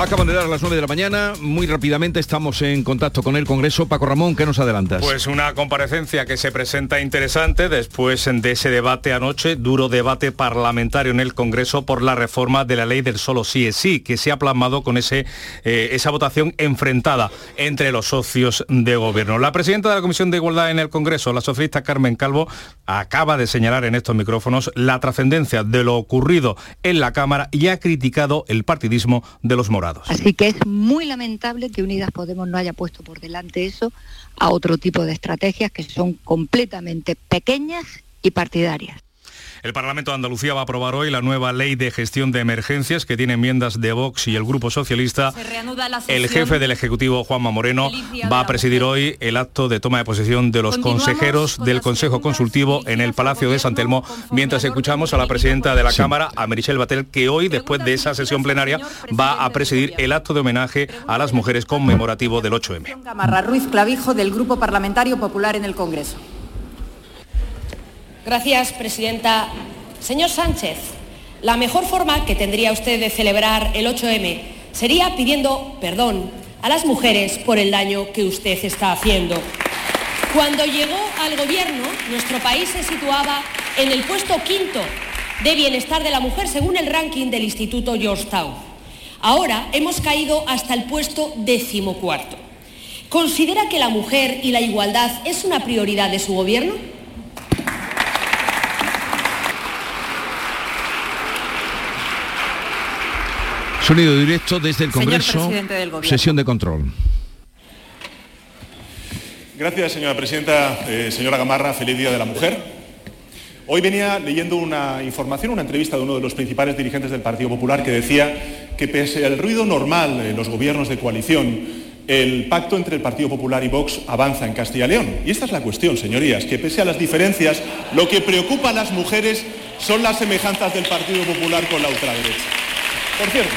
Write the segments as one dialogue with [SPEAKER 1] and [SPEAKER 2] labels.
[SPEAKER 1] Acaban de dar las 9 de la mañana, muy rápidamente estamos en contacto con el Congreso. Paco Ramón, ¿qué nos adelantas?
[SPEAKER 2] Pues una comparecencia que se presenta interesante después de ese debate anoche, duro debate parlamentario en el Congreso por la reforma de la ley del solo sí es sí, que se ha plasmado con ese, eh, esa votación enfrentada entre los socios de gobierno. La presidenta de la Comisión de Igualdad en el Congreso, la socialista Carmen Calvo, acaba de señalar en estos micrófonos la trascendencia de lo ocurrido en la Cámara y ha criticado el partidismo de los
[SPEAKER 3] Así que es muy lamentable que Unidas Podemos no haya puesto por delante eso a otro tipo de estrategias que son completamente pequeñas y partidarias.
[SPEAKER 2] El Parlamento de Andalucía va a aprobar hoy la nueva ley de gestión de emergencias que tiene enmiendas de Vox y el Grupo Socialista. El jefe del Ejecutivo, Juanma Moreno, va a presidir hoy el acto de toma de posesión de los consejeros del Consejo Consultivo en el Palacio de San Telmo, mientras escuchamos a la presidenta de la Cámara, a Merichel Batel, que hoy, después de esa sesión plenaria, va a presidir el acto de homenaje a las mujeres conmemorativo del 8M.
[SPEAKER 4] Gamarra Ruiz Clavijo, del Grupo Parlamentario Popular en el Congreso.
[SPEAKER 5] Gracias, presidenta. Señor Sánchez, la mejor forma que tendría usted de celebrar el 8M sería pidiendo perdón a las mujeres por el daño que usted está haciendo. Cuando llegó al gobierno, nuestro país se situaba en el puesto quinto de bienestar de la mujer según el ranking del Instituto Georgetown. Ahora hemos caído hasta el puesto decimocuarto. ¿Considera que la mujer y la igualdad es una prioridad de su gobierno?
[SPEAKER 1] Sonido directo desde el Congreso. Sesión de control.
[SPEAKER 6] Gracias, señora presidenta. Eh, señora Gamarra, feliz Día de la Mujer. Hoy venía leyendo una información, una entrevista de uno de los principales dirigentes del Partido Popular que decía que pese al ruido normal en los gobiernos de coalición, el pacto entre el Partido Popular y Vox avanza en Castilla y León. Y esta es la cuestión, señorías, que pese a las diferencias, lo que preocupa a las mujeres son las semejanzas del Partido Popular con la ultraderecha. Por cierto,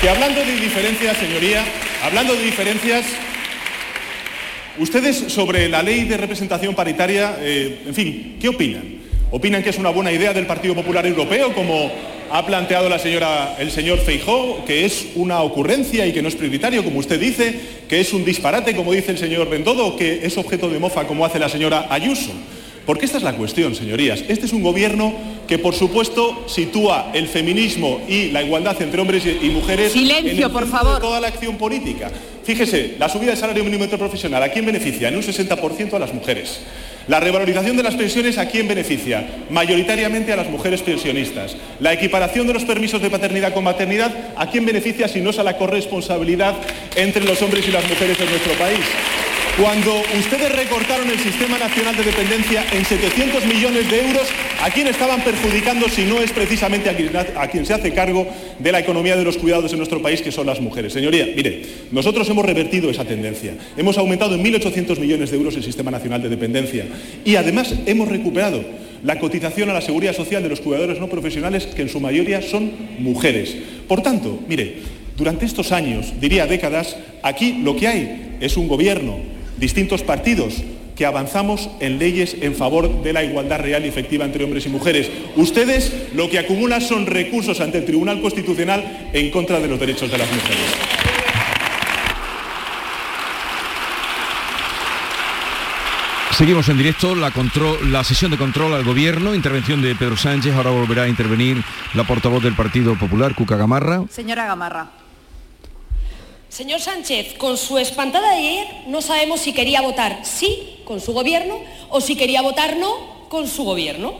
[SPEAKER 6] que hablando de diferencias, señoría, hablando de diferencias, ustedes sobre la ley de representación paritaria, eh, en fin, ¿qué opinan? ¿Opinan que es una buena idea del Partido Popular Europeo, como ha planteado la señora, el señor Feijó, que es una ocurrencia y que no es prioritario, como usted dice, que es un disparate, como dice el señor Bendodo, que es objeto de mofa, como hace la señora Ayuso? Porque esta es la cuestión, señorías. Este es un gobierno que, por supuesto, sitúa el feminismo y la igualdad entre hombres y mujeres
[SPEAKER 4] Silencio,
[SPEAKER 6] en
[SPEAKER 4] por favor.
[SPEAKER 6] de toda la acción política. Fíjese, la subida del salario mínimo interprofesional, ¿a quién beneficia? En un 60% a las mujeres. La revalorización de las pensiones, ¿a quién beneficia? Mayoritariamente a las mujeres pensionistas. La equiparación de los permisos de paternidad con maternidad, ¿a quién beneficia si no es a la corresponsabilidad entre los hombres y las mujeres en nuestro país? Cuando ustedes recortaron el Sistema Nacional de Dependencia en 700 millones de euros, ¿a quién estaban perjudicando si no es precisamente a quien, se hace cargo de la economía de los cuidados en nuestro país, que son las mujeres? Señoría, mire, nosotros hemos revertido esa tendencia. Hemos aumentado en 1.800 millones de euros el Sistema Nacional de Dependencia y además hemos recuperado la cotización a la seguridad social de los cuidadores no profesionales, que en su mayoría son mujeres. Por tanto, mire, durante estos años, diría décadas, aquí lo que hay es un gobierno distintos partidos que avanzamos en leyes en favor de la igualdad real y efectiva entre hombres y mujeres. Ustedes lo que acumulan son recursos ante el Tribunal Constitucional en contra de los derechos de las mujeres.
[SPEAKER 1] Seguimos en directo la, control, la sesión de control al gobierno, intervención de Pedro Sánchez, ahora volverá a intervenir la portavoz del Partido Popular, Cuca Gamarra.
[SPEAKER 4] Señora Gamarra.
[SPEAKER 5] Señor Sánchez, con su espantada de ayer no sabemos si quería votar sí con su gobierno o si quería votar no con su gobierno.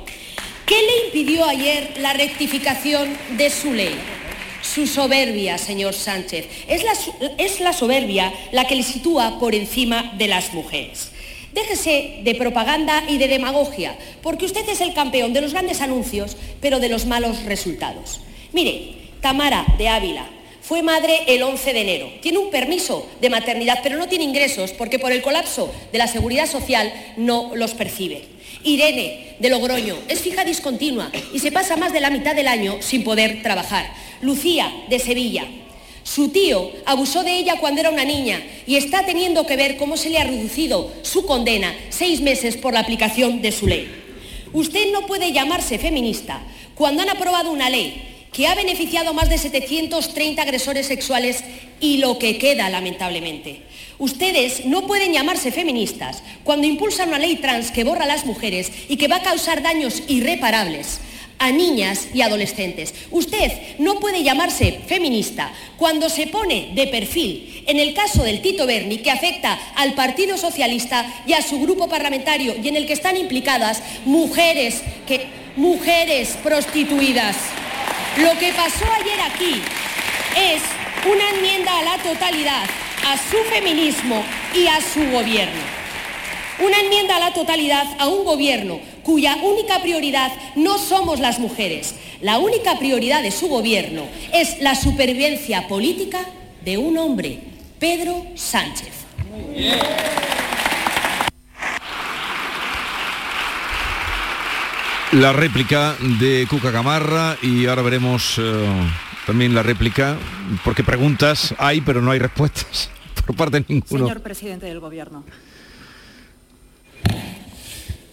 [SPEAKER 5] ¿Qué le impidió ayer la rectificación de su ley? Su soberbia, señor Sánchez. Es la, es la soberbia la que le sitúa por encima de las mujeres. Déjese de propaganda y de demagogia, porque usted es el campeón de los grandes anuncios, pero de los malos resultados. Mire, Tamara de Ávila, fue madre el 11 de enero. Tiene un permiso de maternidad, pero no tiene ingresos porque por el colapso de la seguridad social no los percibe. Irene, de Logroño, es fija discontinua y se pasa más de la mitad del año sin poder trabajar. Lucía, de Sevilla. Su tío abusó de ella cuando era una niña y está teniendo que ver cómo se le ha reducido su condena seis meses por la aplicación de su ley. Usted no puede llamarse feminista cuando han aprobado una ley que ha beneficiado a más de 730 agresores sexuales y lo que queda, lamentablemente. Ustedes no pueden llamarse feministas cuando impulsan una ley trans que borra a las mujeres y que va a causar daños irreparables a niñas y adolescentes. Usted no puede llamarse feminista cuando se pone de perfil en el caso del Tito Berni, que afecta al Partido Socialista y a su grupo parlamentario y en el que están implicadas mujeres, que, mujeres prostituidas. Lo que pasó ayer aquí es una enmienda a la totalidad, a su feminismo y a su gobierno. Una enmienda a la totalidad a un gobierno cuya única prioridad no somos las mujeres. La única prioridad de su gobierno es la supervivencia política de un hombre, Pedro Sánchez.
[SPEAKER 1] La réplica de Cuca Gamarra y ahora veremos eh, también la réplica, porque preguntas hay, pero no hay respuestas por parte de ninguno.
[SPEAKER 4] Señor presidente del Gobierno.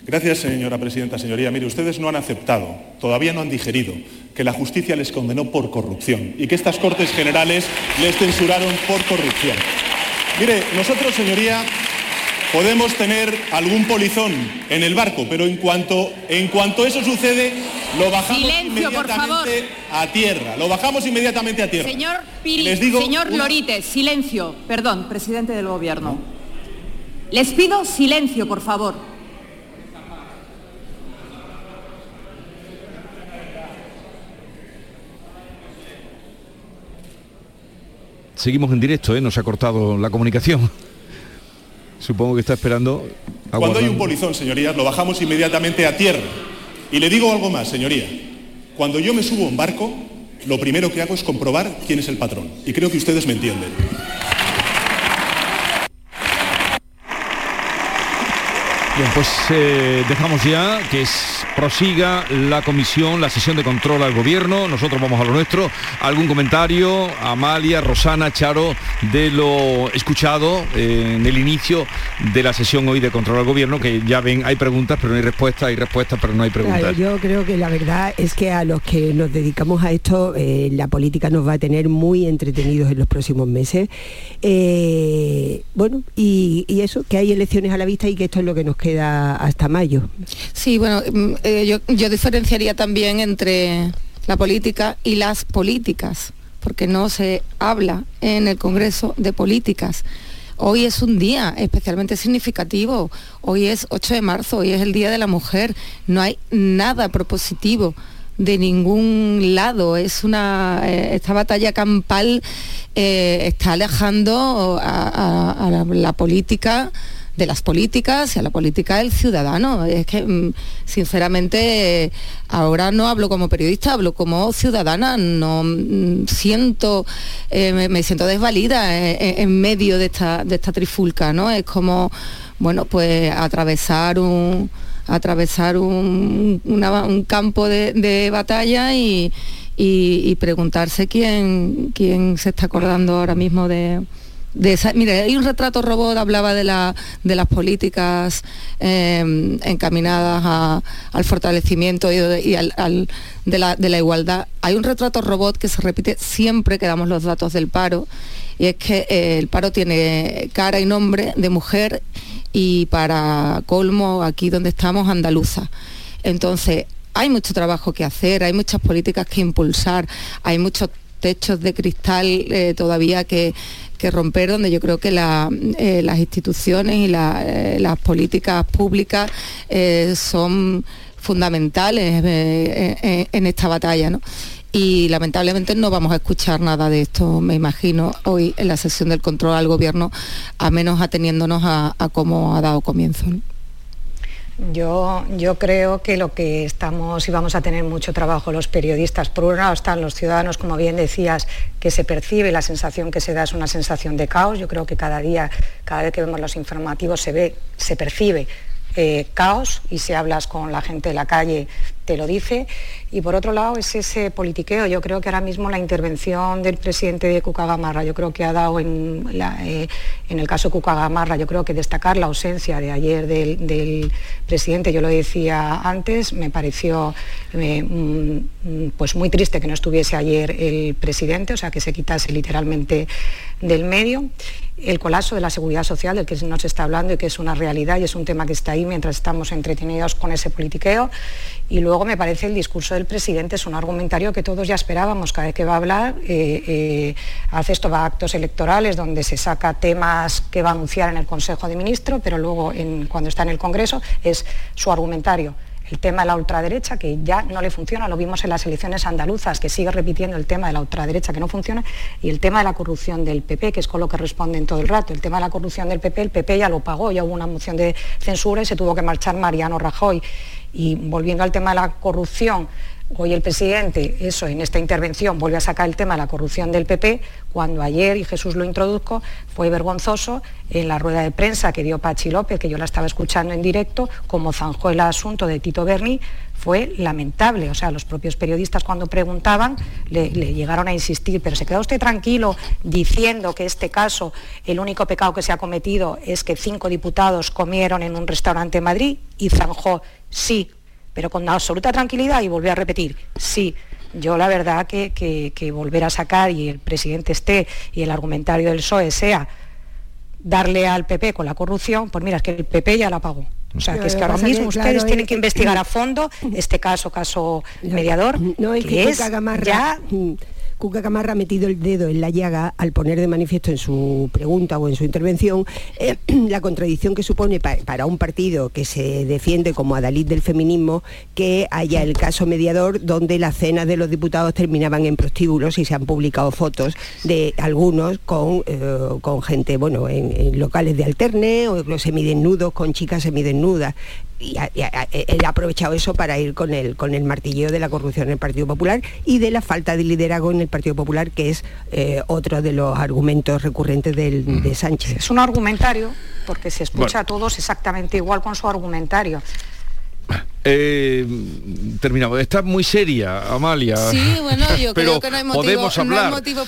[SPEAKER 6] Gracias, señora presidenta. Señoría, mire, ustedes no han aceptado, todavía no han digerido que la justicia les condenó por corrupción y que estas Cortes Generales les censuraron por corrupción. Mire, nosotros, señoría, podemos tener algún polizón en el barco, pero en cuanto, en cuanto eso sucede, lo bajamos
[SPEAKER 4] Silencio,
[SPEAKER 6] inmediatamente a tierra. Lo bajamos inmediatamente a tierra.
[SPEAKER 4] Señor Piri,
[SPEAKER 6] Les digo
[SPEAKER 4] señor
[SPEAKER 6] una-
[SPEAKER 4] Lorite, silencio. Perdón, presidente del Gobierno. Les pido silencio, por favor.
[SPEAKER 1] Seguimos en directo, ¿eh? nos ha cortado la comunicación. Supongo que está esperando.
[SPEAKER 6] Cuando hay un polizón, señorías, lo bajamos inmediatamente a tierra. Y le digo algo más, señoría. Cuando yo me subo a un barco, lo primero que hago es comprobar quién es el patrón. Y creo que ustedes me entienden.
[SPEAKER 1] Bien, pues eh, dejamos ya que es- prosiga la comisión, la sesión de control al gobierno. Nosotros vamos a lo nuestro. ¿Algún comentario, Amalia, Rosana, Charo, de lo escuchado eh, en el inicio de la sesión hoy de control al gobierno? Que ya ven, hay preguntas, pero no hay respuestas, hay respuestas, pero no hay preguntas.
[SPEAKER 7] Claro, yo creo que la verdad es que a los que nos dedicamos a esto, eh, la política nos va a tener muy entretenidos en los próximos meses. Bueno, y, y eso, que hay elecciones a la vista y que esto es lo que nos queda hasta mayo.
[SPEAKER 8] Sí, bueno, mm, eh, yo, yo diferenciaría también entre la política y las políticas, porque no se habla en el Congreso de políticas. Hoy es un día especialmente significativo, hoy es 8 de marzo, hoy es el Día de la Mujer, no hay nada propositivo de ningún lado, es una eh, esta batalla campal eh, está alejando a, la política de las políticas y a la política del ciudadano. Es que, mm, sinceramente, ahora no hablo como periodista, hablo como ciudadana. No mm, siento, eh, me, siento desvalida eh, eh, en medio de esta, de esta trifulca, ¿no? Es como, bueno, pues atravesar un atravesar un, un campo de, de batalla y, y- y preguntarse quién, quién se está acordando ahora mismo de, de mire, hay un retrato robot, hablaba de, la, de las políticas eh, encaminadas al fortalecimiento y, y al- de, la, de la igualdad. Hay un retrato robot que se repite siempre que damos los datos del paro, y es que eh, el paro tiene cara y nombre de mujer y para colmo, aquí donde estamos, andaluza. Entonces, hay mucho trabajo que hacer, hay muchas políticas que impulsar, hay muchos techos de cristal eh, todavía que, que romper, donde yo creo que eh, las instituciones y eh, las políticas públicas eh, son fundamentales en esta batalla. ¿no? Y lamentablemente no vamos a escuchar nada de esto, me imagino, hoy en la sesión del control al gobierno, a menos ateniéndonos a, a cómo ha dado comienzo.
[SPEAKER 9] Yo, yo creo que lo que estamos y vamos a tener mucho trabajo los periodistas, por un lado están los ciudadanos, como bien decías, que se percibe, la sensación que se da es una sensación de caos. Yo creo que cada día, cada vez que vemos los informativos se ve, se percibe eh, caos y si hablas con la gente de la calle te lo dice. Y por otro lado es ese politiqueo. Yo creo que ahora mismo la intervención del presidente de Cucagamarra, yo creo que ha dado en, eh, en el caso Cucagamarra, yo creo que destacar la ausencia de ayer del, presidente, yo lo decía antes, me pareció eh, mm, pues muy triste que no estuviese ayer el presidente, o sea, que se quitase literalmente del medio el colapso de la seguridad social del que nos está hablando y que es una realidad y es un tema que está ahí mientras estamos entretenidos con ese politiqueo. Y luego me parece el discurso del presidente es un argumentario que todos ya esperábamos cada vez que va a hablar. Eh, eh, hace esto va a actos electorales donde se saca temas que va a anunciar en el Consejo de Ministros, pero luego cuando está en el Congreso es su argumentario el tema de la ultraderecha, que ya no le funciona, lo vimos en las elecciones andaluzas, que sigue repitiendo el tema de la ultraderecha que no funciona, y el tema de la corrupción del PP, que es con lo que responden todo el rato. El tema de la corrupción del PP, el PP ya lo pagó, ya hubo una moción de censura y se tuvo que marchar Mariano Rajoy. Y volviendo al tema de la corrupción, Hoy el presidente, eso, en esta intervención vuelve a sacar el tema de la corrupción del PP, cuando ayer, y Jesús lo introduzco, fue vergonzoso en la rueda de prensa que dio Pachi López, que yo la estaba escuchando en directo, como zanjó el asunto de Tito Berni, fue lamentable. O sea, los propios periodistas cuando preguntaban le, llegaron a insistir, pero se queda usted tranquilo diciendo que este caso, el único pecado que se ha cometido es que cinco diputados comieron en un restaurante en Madrid y zanjó, sí, pero con absoluta tranquilidad y volver a repetir, sí, yo la verdad que, volver a sacar y el presidente esté y el argumentario del PSOE sea darle al PP con la corrupción, pues mira, es que el PP ya la pagó. O sea, que es que ahora mismo ustedes tienen que investigar a fondo este caso, caso mediador, no, que, es ya
[SPEAKER 7] Cuca Camarra ha metido el dedo en la llaga al poner de manifiesto en su pregunta o en su intervención eh, la contradicción que supone para un partido que se defiende como adalid del feminismo que haya el caso mediador donde las cenas de los diputados terminaban en prostíbulos y se han publicado fotos de algunos con, eh, con gente, bueno, en, locales de alterne o los semidesnudos con chicas semidesnudas y él ha aprovechado eso para ir con el, con el martilleo de la corrupción en el Partido Popular y de la falta de liderazgo en el Partido Popular, que es eh, otro de los argumentos recurrentes de Sánchez.
[SPEAKER 9] Es un argumentario, porque se escucha a todos exactamente igual con su argumentario.
[SPEAKER 1] Eh, terminamos. Está muy seria, Amalia.
[SPEAKER 8] Sí, bueno, yo creo que no hay, motivos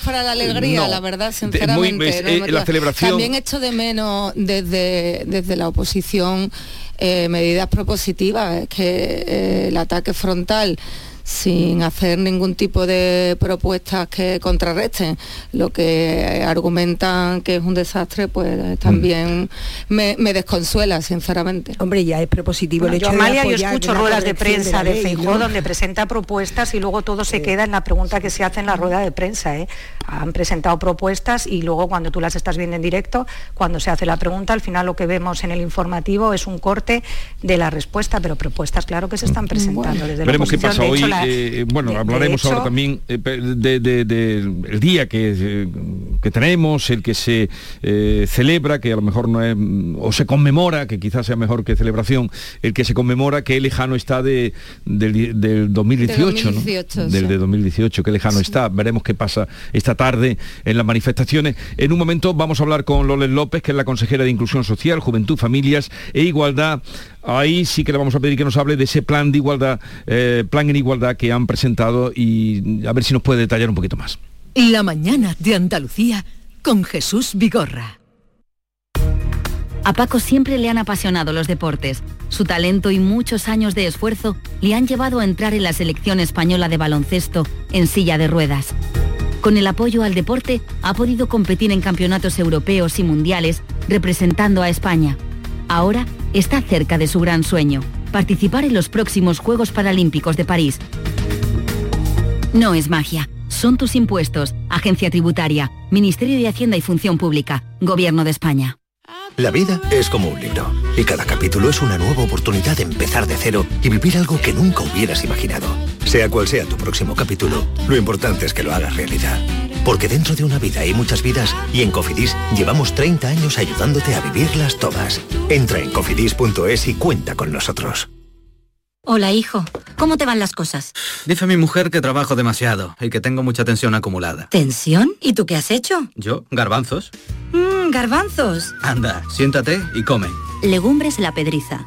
[SPEAKER 8] para la alegría, la verdad, sinceramente.
[SPEAKER 1] Eh, la celebración...
[SPEAKER 8] También hecho de menos desde, desde la oposición eh, medidas propositivas, es que eh, el ataque frontal sin hacer ningún tipo de propuestas que contrarresten lo que argumentan que es un desastre, pues también me, desconsuela, sinceramente.
[SPEAKER 7] Hombre, ya es propositivo
[SPEAKER 9] el hecho yo, Amalia, yo escucho ruedas de prensa de, de donde presenta propuestas y luego todo se queda en la pregunta que se hace en la rueda de prensa. ¿eh? Han presentado propuestas y luego cuando tú las estás viendo en directo, cuando se hace la pregunta, al final lo que vemos en el informativo es un corte de la respuesta, pero propuestas claro que se están presentando desde
[SPEAKER 1] Veremos qué pasa hoy eh, bueno, hablaremos ahora también del eh, de, el día que, eh, que, tenemos, el que se celebra, que a lo mejor no es, o se conmemora, que quizás sea mejor que celebración, el que se conmemora, que lejano está de, del, 2018, Del de 2018, que lejano está. Veremos qué pasa esta tarde en las manifestaciones. En un momento vamos a hablar con Loles López, que es la consejera de Inclusión Social, Juventud, Familias e Igualdad Ahí sí que le vamos a pedir que nos hable de ese plan de igualdad, eh, plan en igualdad que han presentado y a ver si nos puede detallar un poquito más.
[SPEAKER 10] La mañana de Andalucía con Jesús Vigorra.
[SPEAKER 11] A Paco siempre le han apasionado los deportes. Su talento y muchos años de esfuerzo le han llevado a entrar en la selección española de baloncesto en silla de ruedas. Con el apoyo al deporte ha podido competir en campeonatos europeos y mundiales representando a España. Ahora está cerca de su gran sueño, participar en los próximos Juegos Paralímpicos de París. No es magia, son tus impuestos, Agencia Tributaria, Ministerio de Hacienda y Función Pública, Gobierno de España.
[SPEAKER 12] La vida es como un libro y cada capítulo es una nueva oportunidad de empezar de cero y vivir algo que nunca hubieras imaginado. Sea cual sea tu próximo capítulo, lo importante es que lo hagas realidad. Porque dentro de una vida hay muchas vidas y en Cofidis llevamos 30 años ayudándote a vivirlas todas. Entra en cofidis.es y cuenta con nosotros.
[SPEAKER 13] Hola, hijo. ¿Cómo te van las cosas?
[SPEAKER 14] Dice mi mujer que trabajo demasiado y que tengo mucha tensión acumulada.
[SPEAKER 13] ¿Tensión? ¿Y tú qué has hecho?
[SPEAKER 14] Yo, garbanzos.
[SPEAKER 13] Mmm, garbanzos.
[SPEAKER 14] Anda, siéntate y come.
[SPEAKER 13] Legumbres la pedriza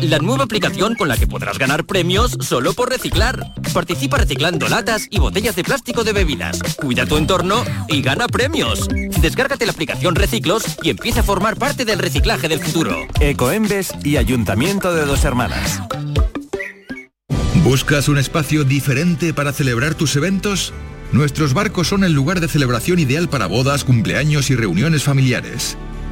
[SPEAKER 15] La nueva aplicación con la que podrás ganar premios solo por reciclar. Participa reciclando latas y botellas de plástico de bebidas. Cuida tu entorno y gana premios. Descárgate la aplicación Reciclos y empieza a formar parte del reciclaje del futuro.
[SPEAKER 16] Ecoembes y Ayuntamiento de Dos Hermanas.
[SPEAKER 17] ¿Buscas un espacio diferente para celebrar tus eventos? Nuestros barcos son el lugar de celebración ideal para bodas, cumpleaños y reuniones familiares.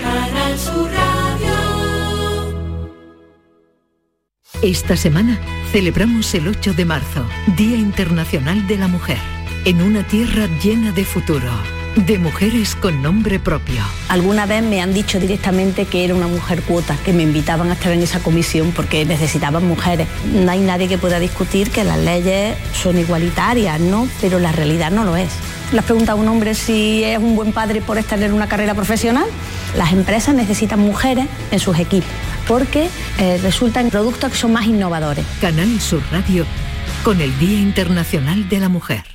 [SPEAKER 10] Canal Sur Radio. Esta semana celebramos el 8 de marzo, Día Internacional de la Mujer, en una tierra llena de futuro, de mujeres con nombre propio.
[SPEAKER 18] Alguna vez me han dicho directamente que era una mujer cuota, que me invitaban a estar en esa comisión porque necesitaban mujeres. No hay nadie que pueda discutir que las leyes son igualitarias, ¿no? Pero la realidad no lo es. ¿Le has preguntado a un hombre si es un buen padre por estar en una carrera profesional? Las empresas necesitan mujeres en sus equipos porque eh, resultan productos que son más innovadores.
[SPEAKER 10] Canal Sur Radio con el Día Internacional de la Mujer.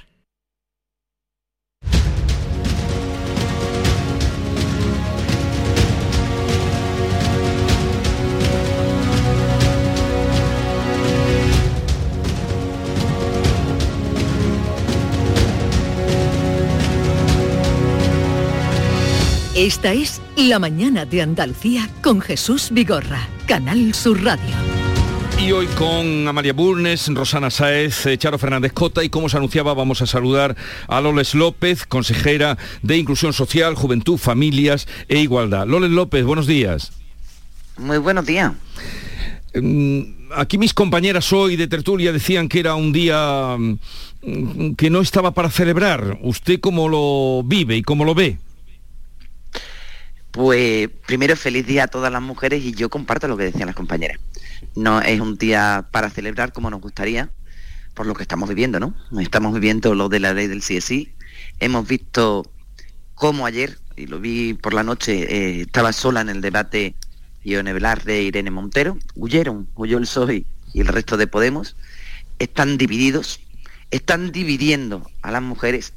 [SPEAKER 10] Esta es La Mañana de Andalucía con Jesús Vigorra, Canal Sur Radio.
[SPEAKER 1] Y hoy con Amalia Burnes, Rosana Saez, eh, Charo Fernández Cota y como se anunciaba vamos a saludar a Loles López, consejera de Inclusión Social, Juventud, Familias e Igualdad. Loles López, buenos días.
[SPEAKER 19] Muy buenos días.
[SPEAKER 1] Mm, Aquí mis compañeras hoy de tertulia decían que era un día mm, que no estaba para celebrar. ¿Usted cómo lo vive y cómo lo ve?
[SPEAKER 19] Pues primero feliz día a todas las mujeres y yo comparto lo que decían las compañeras. No es un día para celebrar como nos gustaría, por lo que estamos viviendo, ¿no? Estamos viviendo lo de la ley del CSI. Hemos visto cómo ayer, y lo vi por la noche, eh, estaba sola en el debate Ione Velarde e Irene Montero, huyeron, huyó el PSOE y el resto de Podemos, están divididos, están dividiendo a las mujeres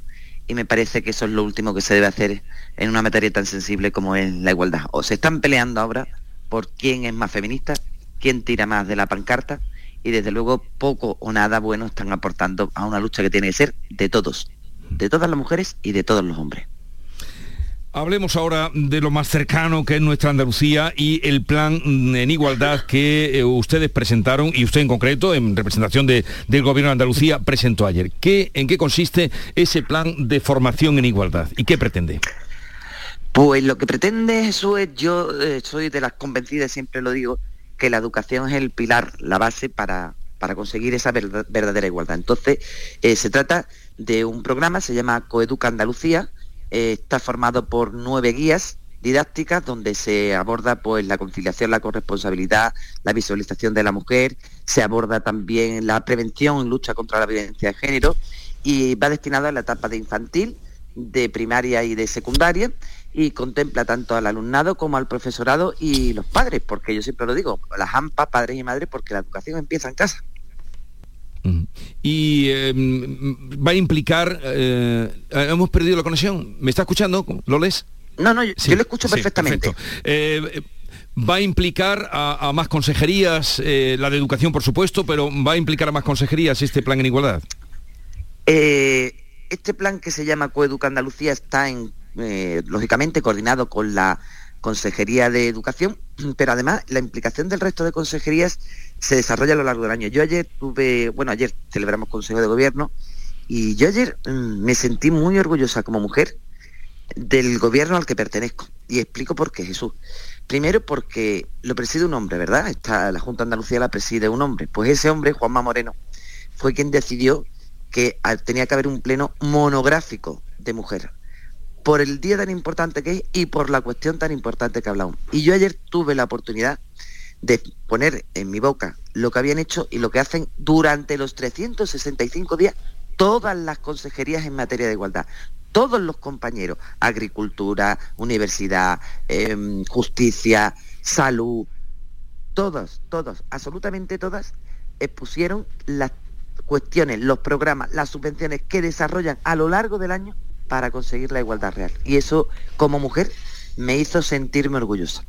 [SPEAKER 19] y me parece que eso es lo último que se debe hacer en una materia tan sensible como es la igualdad. O se están peleando ahora por quién es más feminista, quién tira más de la pancarta y desde luego poco o nada bueno están aportando a una lucha que tiene que ser de todos, de todas las mujeres y de todos los hombres.
[SPEAKER 1] Hablemos ahora de lo más cercano que es nuestra Andalucía y el plan en igualdad que eh, ustedes presentaron y usted en concreto, en representación de- del Gobierno de Andalucía, presentó ayer. ¿Qué, ¿En qué consiste ese plan de formación en igualdad y qué pretende?
[SPEAKER 19] Pues lo que pretende Jesús es, yo eh, soy de las convencidas, siempre lo digo, que la educación es el pilar, la base para, para conseguir esa verdad- verdadera igualdad. Entonces, eh, se trata de un programa, se llama Coeduca Andalucía, eh, está formado por nueve guías didácticas donde se aborda pues la conciliación, la corresponsabilidad, la visualización de la mujer, se aborda también la prevención lucha contra la violencia de género y va destinado a la etapa de infantil, de primaria y de secundaria y contempla tanto al alumnado como al profesorado y los padres, porque yo siempre lo digo, las AMPA, padres y madres, porque la educación empieza en casa.
[SPEAKER 1] Y em, va a implicar... eh, hemos perdido la conexión. ¿Me está escuchando? ¿Lo lees?
[SPEAKER 19] No, no, yo, yo lo escucho perfectamente.
[SPEAKER 1] Eh, va a implicar a, a más consejerías, eh, la de educación por supuesto, pero va a implicar a más consejerías este plan en igualdad.
[SPEAKER 19] Este plan que se llama Coeduca Andalucía está en, lógicamente coordinado con la Consejería de Educación, pero además la implicación del resto de consejerías se desarrolla a lo largo del año. Yo ayer tuve, bueno, ayer celebramos Consejo de Gobierno y yo ayer mm, me sentí muy orgullosa como mujer del gobierno al que pertenezco. Y explico por qué, Jesús. Primero porque lo preside un hombre, ¿verdad? Está, la Junta Andalucía la preside un hombre. Pues ese hombre, Juanma Moreno, fue quien decidió que ah, tenía que haber un pleno monográfico de mujer por el día tan importante que es y por la cuestión tan importante que hablamos. Y yo ayer tuve la oportunidad de poner en mi boca lo que habían hecho y lo que hacen durante los 365 días todas las consejerías en materia de igualdad. Todos los compañeros, agricultura, universidad, em, justicia, salud, todos, todos, absolutamente todas, expusieron las cuestiones, los programas, las subvenciones que desarrollan a lo largo del año para conseguir la igualdad real. Y eso, como mujer, me hizo sentirme orgullosa.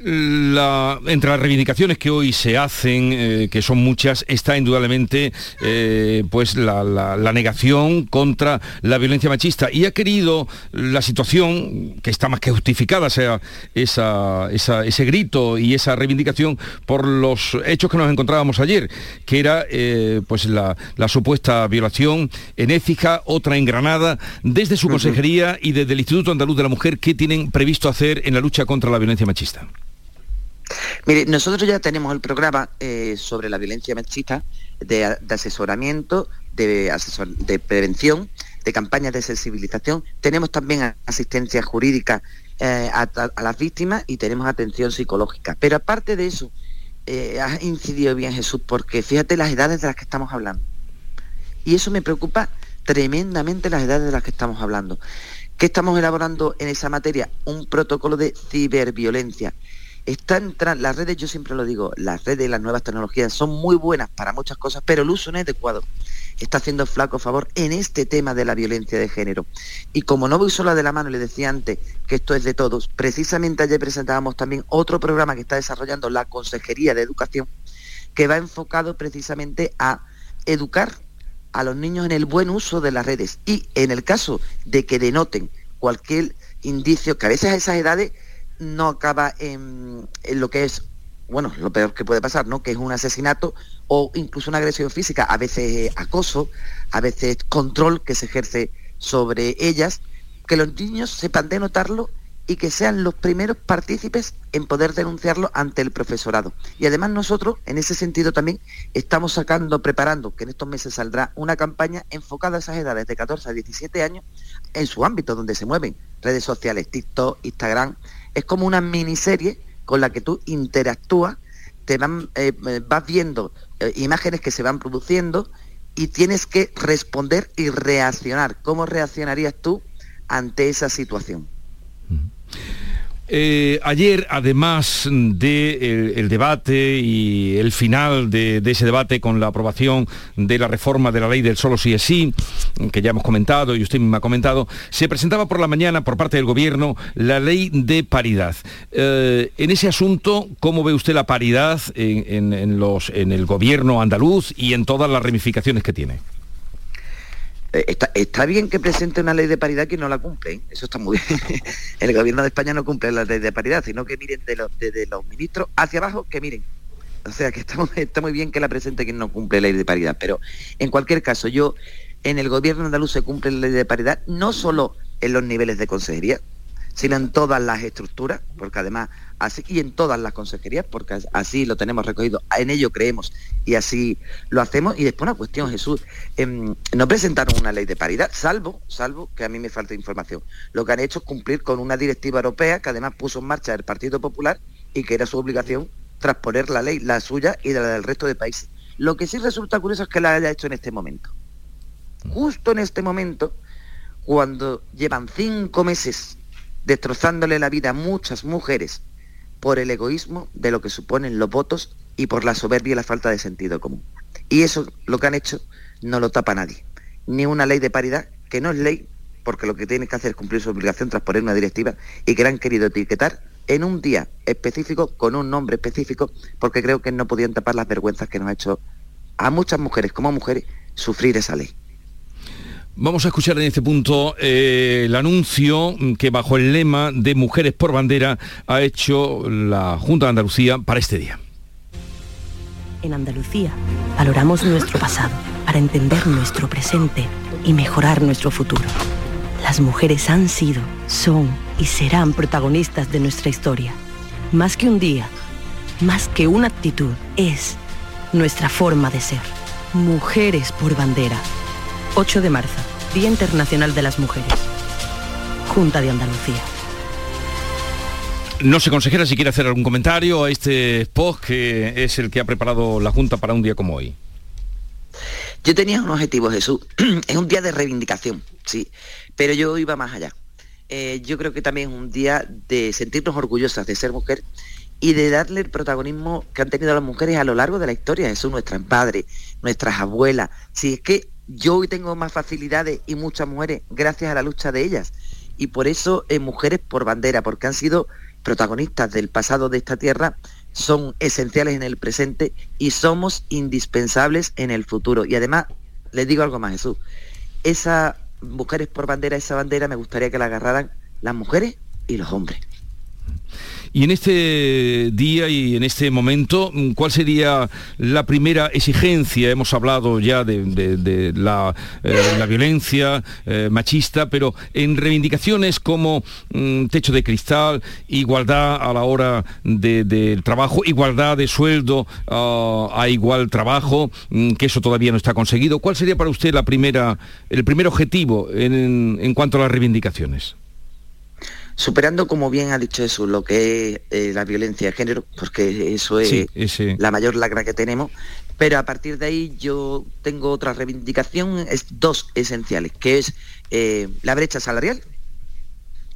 [SPEAKER 1] La- entre las reivindicaciones que hoy se hacen, eh, que son muchas, está indudablemente eh, pues la, la- la negación contra la violencia machista. Y ha querido la situación, que está más que justificada, sea esa, esa- ese grito y esa reivindicación por los hechos que nos encontrábamos ayer, que era eh, pues la, la supuesta violación en Écija, otra en Granada, desde su consejería y desde el Instituto Andaluz de la Mujer, ¿qué tienen previsto hacer en la lucha contra la violencia machista?
[SPEAKER 19] Mire, nosotros ya tenemos el programa eh, sobre la violencia machista de, asesoramiento, de, asesor- de prevención, de campañas de sensibilización. Tenemos también asistencia jurídica eh, a las víctimas y tenemos atención psicológica. Pero aparte de eso, eh, has incidido bien Jesús, porque fíjate las edades de las que estamos hablando. Y eso me preocupa tremendamente las edades de las que estamos hablando. ¿Qué estamos elaborando en esa materia? Un protocolo de ciberviolencia. Están tra- las redes, yo siempre lo digo, las redes y las nuevas tecnologías son muy buenas para muchas cosas, pero el uso no es adecuado. Está haciendo flaco favor en este tema de la violencia de género. Y como no voy sola de la mano, le decía antes que esto es de todos, precisamente ayer presentábamos también otro programa que está desarrollando la Consejería de Educación, que va enfocado precisamente a educar a los niños en el buen uso de las redes y en el caso de que denoten cualquier indicio, que a veces a esas edades no acaba en, lo que es, bueno, lo peor que puede pasar, ¿no? Que es un asesinato o incluso una agresión física, a veces acoso, a veces control que se ejerce sobre ellas, que los niños sepan denotarlo y que sean los primeros partícipes en poder denunciarlo ante el profesorado. Y además nosotros, en ese sentido también, estamos sacando, preparando, que en estos meses saldrá una campaña enfocada a esas edades de 14 a 17 años en su ámbito donde se mueven, redes sociales, TikTok, Instagram. Es como una miniserie con la que tú interactúas, te van, eh, eh, vas viendo eh, imágenes que se van produciendo y tienes que responder y reaccionar. ¿Cómo reaccionarías tú ante esa situación?
[SPEAKER 1] Eh, ayer, además del el debate y el final de, de ese debate con la aprobación de la reforma de la ley del solo sí es sí, que ya hemos comentado y usted misma ha comentado, se presentaba por la mañana por parte del Gobierno la ley de paridad. Eh, en ese asunto, ¿cómo ve usted la paridad en, en el Gobierno andaluz y en todas las ramificaciones que tiene?
[SPEAKER 19] Eh, Está, bien que presente una ley de paridad que no la cumple, ¿eh? eso está muy bien. El gobierno de España no cumple la ley de paridad, sino que miren desde los ministros hacia abajo, que miren. O sea que está, muy- bien que la presente quien no cumple la ley de paridad, pero en cualquier caso, yo en el gobierno andaluz se cumple la ley de paridad no solo en los niveles de consejería, sino en todas las estructuras, porque además así y en todas las consejerías, porque as- así lo tenemos recogido, en ello creemos y así lo hacemos. Y después una cuestión, Jesús, em, no presentaron una ley de paridad, salvo, salvo que a mí me falta información. Lo que han hecho es cumplir con una directiva europea que además puso en marcha el Partido Popular y que era su obligación transponer la ley, la suya y la del resto de países. Lo que sí resulta curioso es que la haya hecho en este momento. Justo en este momento, cuando llevan cinco meses destrozándole la vida a muchas mujeres por el egoísmo de lo que suponen los votos y por la soberbia y la falta de sentido común. Y eso, lo que han hecho, no lo tapa nadie. Ni una ley de paridad, que no es ley, porque lo que tiene que hacer es cumplir su obligación tras poner una directiva, y que la han querido etiquetar en un día específico, con un nombre específico, porque creo que no podían tapar las vergüenzas que nos ha hecho a muchas mujeres como mujeres sufrir esa ley.
[SPEAKER 1] Vamos a escuchar en este punto eh, el anuncio que bajo el lema de Mujeres por Bandera ha hecho la Junta de Andalucía para este día.
[SPEAKER 20] En Andalucía valoramos nuestro pasado para entender nuestro presente y mejorar nuestro futuro. Las mujeres han sido, son y serán protagonistas de nuestra historia. Más que un día, más que una actitud, es nuestra forma de ser. Mujeres por bandera. 8 de marzo, Día Internacional de las Mujeres. Junta de Andalucía.
[SPEAKER 1] No sé, consejera, si quiere hacer algún comentario a este post que es el que ha preparado la Junta para un día como hoy.
[SPEAKER 19] Yo tenía un objetivo, Jesús. es un día de reivindicación, sí, pero yo iba más allá. Eh, yo creo que también es un día de sentirnos orgullosas de ser mujer y de darle el protagonismo que han tenido las mujeres a lo largo de la historia. Jesús, nuestras padres, nuestras abuelas. Si es que yo hoy tengo más facilidades y muchas mujeres gracias a la lucha de ellas. Y por eso eh, Mujeres por Bandera, porque han sido protagonistas del pasado de esta tierra, son esenciales en el presente y somos indispensables en el futuro. Y además, les digo algo más, Jesús, esa Mujeres por Bandera, esa bandera me gustaría que la agarraran las mujeres y los hombres.
[SPEAKER 1] Y en este día y en este momento, ¿cuál sería la primera exigencia? Hemos hablado ya de, la, eh, violencia eh, machista, pero en reivindicaciones como mm, techo de cristal, igualdad a la hora del trabajo, igualdad de sueldo ah, a igual trabajo, mm, que eso todavía no está conseguido. ¿Cuál sería para usted la primera, el primer objetivo en cuanto a las reivindicaciones?
[SPEAKER 19] Superando, como bien ha dicho eso, lo que es eh, la violencia de género, porque eso es la mayor lacra que tenemos, pero a partir de ahí yo tengo otra reivindicación, es dos esenciales, que es eh, la brecha salarial.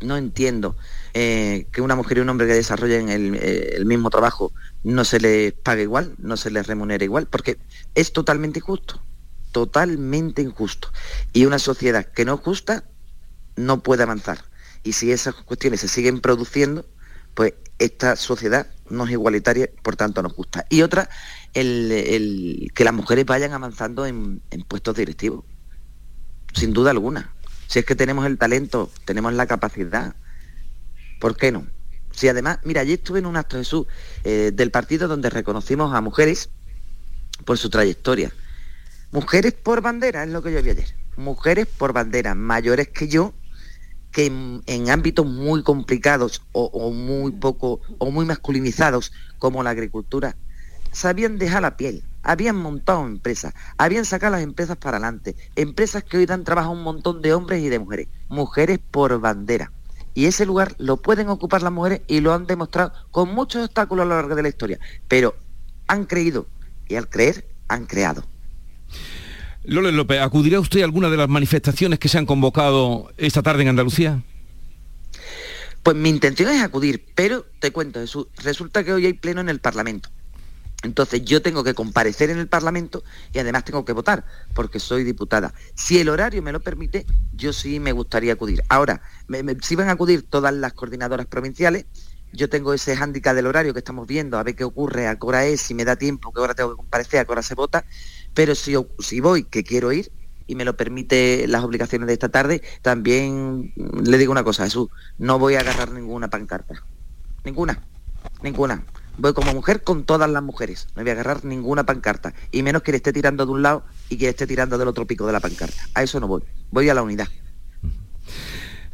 [SPEAKER 19] No entiendo eh, que una mujer y un hombre que desarrollen el, el mismo trabajo no se les pague igual, no se les remunere igual, porque es totalmente injusto, totalmente injusto. Y una sociedad que no es justa no puede avanzar y si esas cuestiones se siguen produciendo, pues esta sociedad no es igualitaria, por tanto nos gusta. Y otra, el, que las mujeres vayan avanzando en, puestos directivos, sin duda alguna. Si es que tenemos el talento, tenemos la capacidad, ¿por qué no? Si además, mira, ayer estuve en un acto Jesús eh, del partido donde reconocimos a mujeres por su trayectoria. Mujeres por bandera, es lo que yo vi ayer. Mujeres por bandera, mayores que yo, que en, ámbitos muy complicados o, muy poco o muy masculinizados como la agricultura sabían dejar la piel, habían montado empresas, habían sacado las empresas para adelante, empresas que hoy dan trabajo a un montón de hombres y de mujeres, mujeres por bandera. Y ese lugar lo pueden ocupar las mujeres y lo han demostrado con muchos obstáculos a lo largo de la historia, pero han creído y al creer han creado.
[SPEAKER 1] Loles López, ¿acudirá usted a alguna de las manifestaciones que se han convocado esta tarde en Andalucía?
[SPEAKER 19] Pues mi intención es acudir, pero te cuento, Jesús, resulta que hoy hay pleno en el Parlamento. Entonces yo tengo que comparecer en el Parlamento y además tengo que votar, porque soy diputada. Si el horario me lo permite, yo sí me gustaría acudir. Ahora, si van a acudir todas las coordinadoras provinciales, yo tengo ese hándicap del horario que estamos viendo, a ver qué ocurre, a qué hora es, si me da tiempo, qué hora tengo que comparecer, a qué hora se vota, pero si, si voy, que quiero ir, y me lo permite las obligaciones de esta tarde, también le digo una cosa, Jesús, no voy a agarrar ninguna pancarta. Ninguna, ninguna. Voy como mujer con todas las mujeres. No voy a agarrar ninguna pancarta. Y menos que le esté tirando de un lado y que le esté tirando del otro pico de la pancarta. A eso no voy. Voy a la unidad.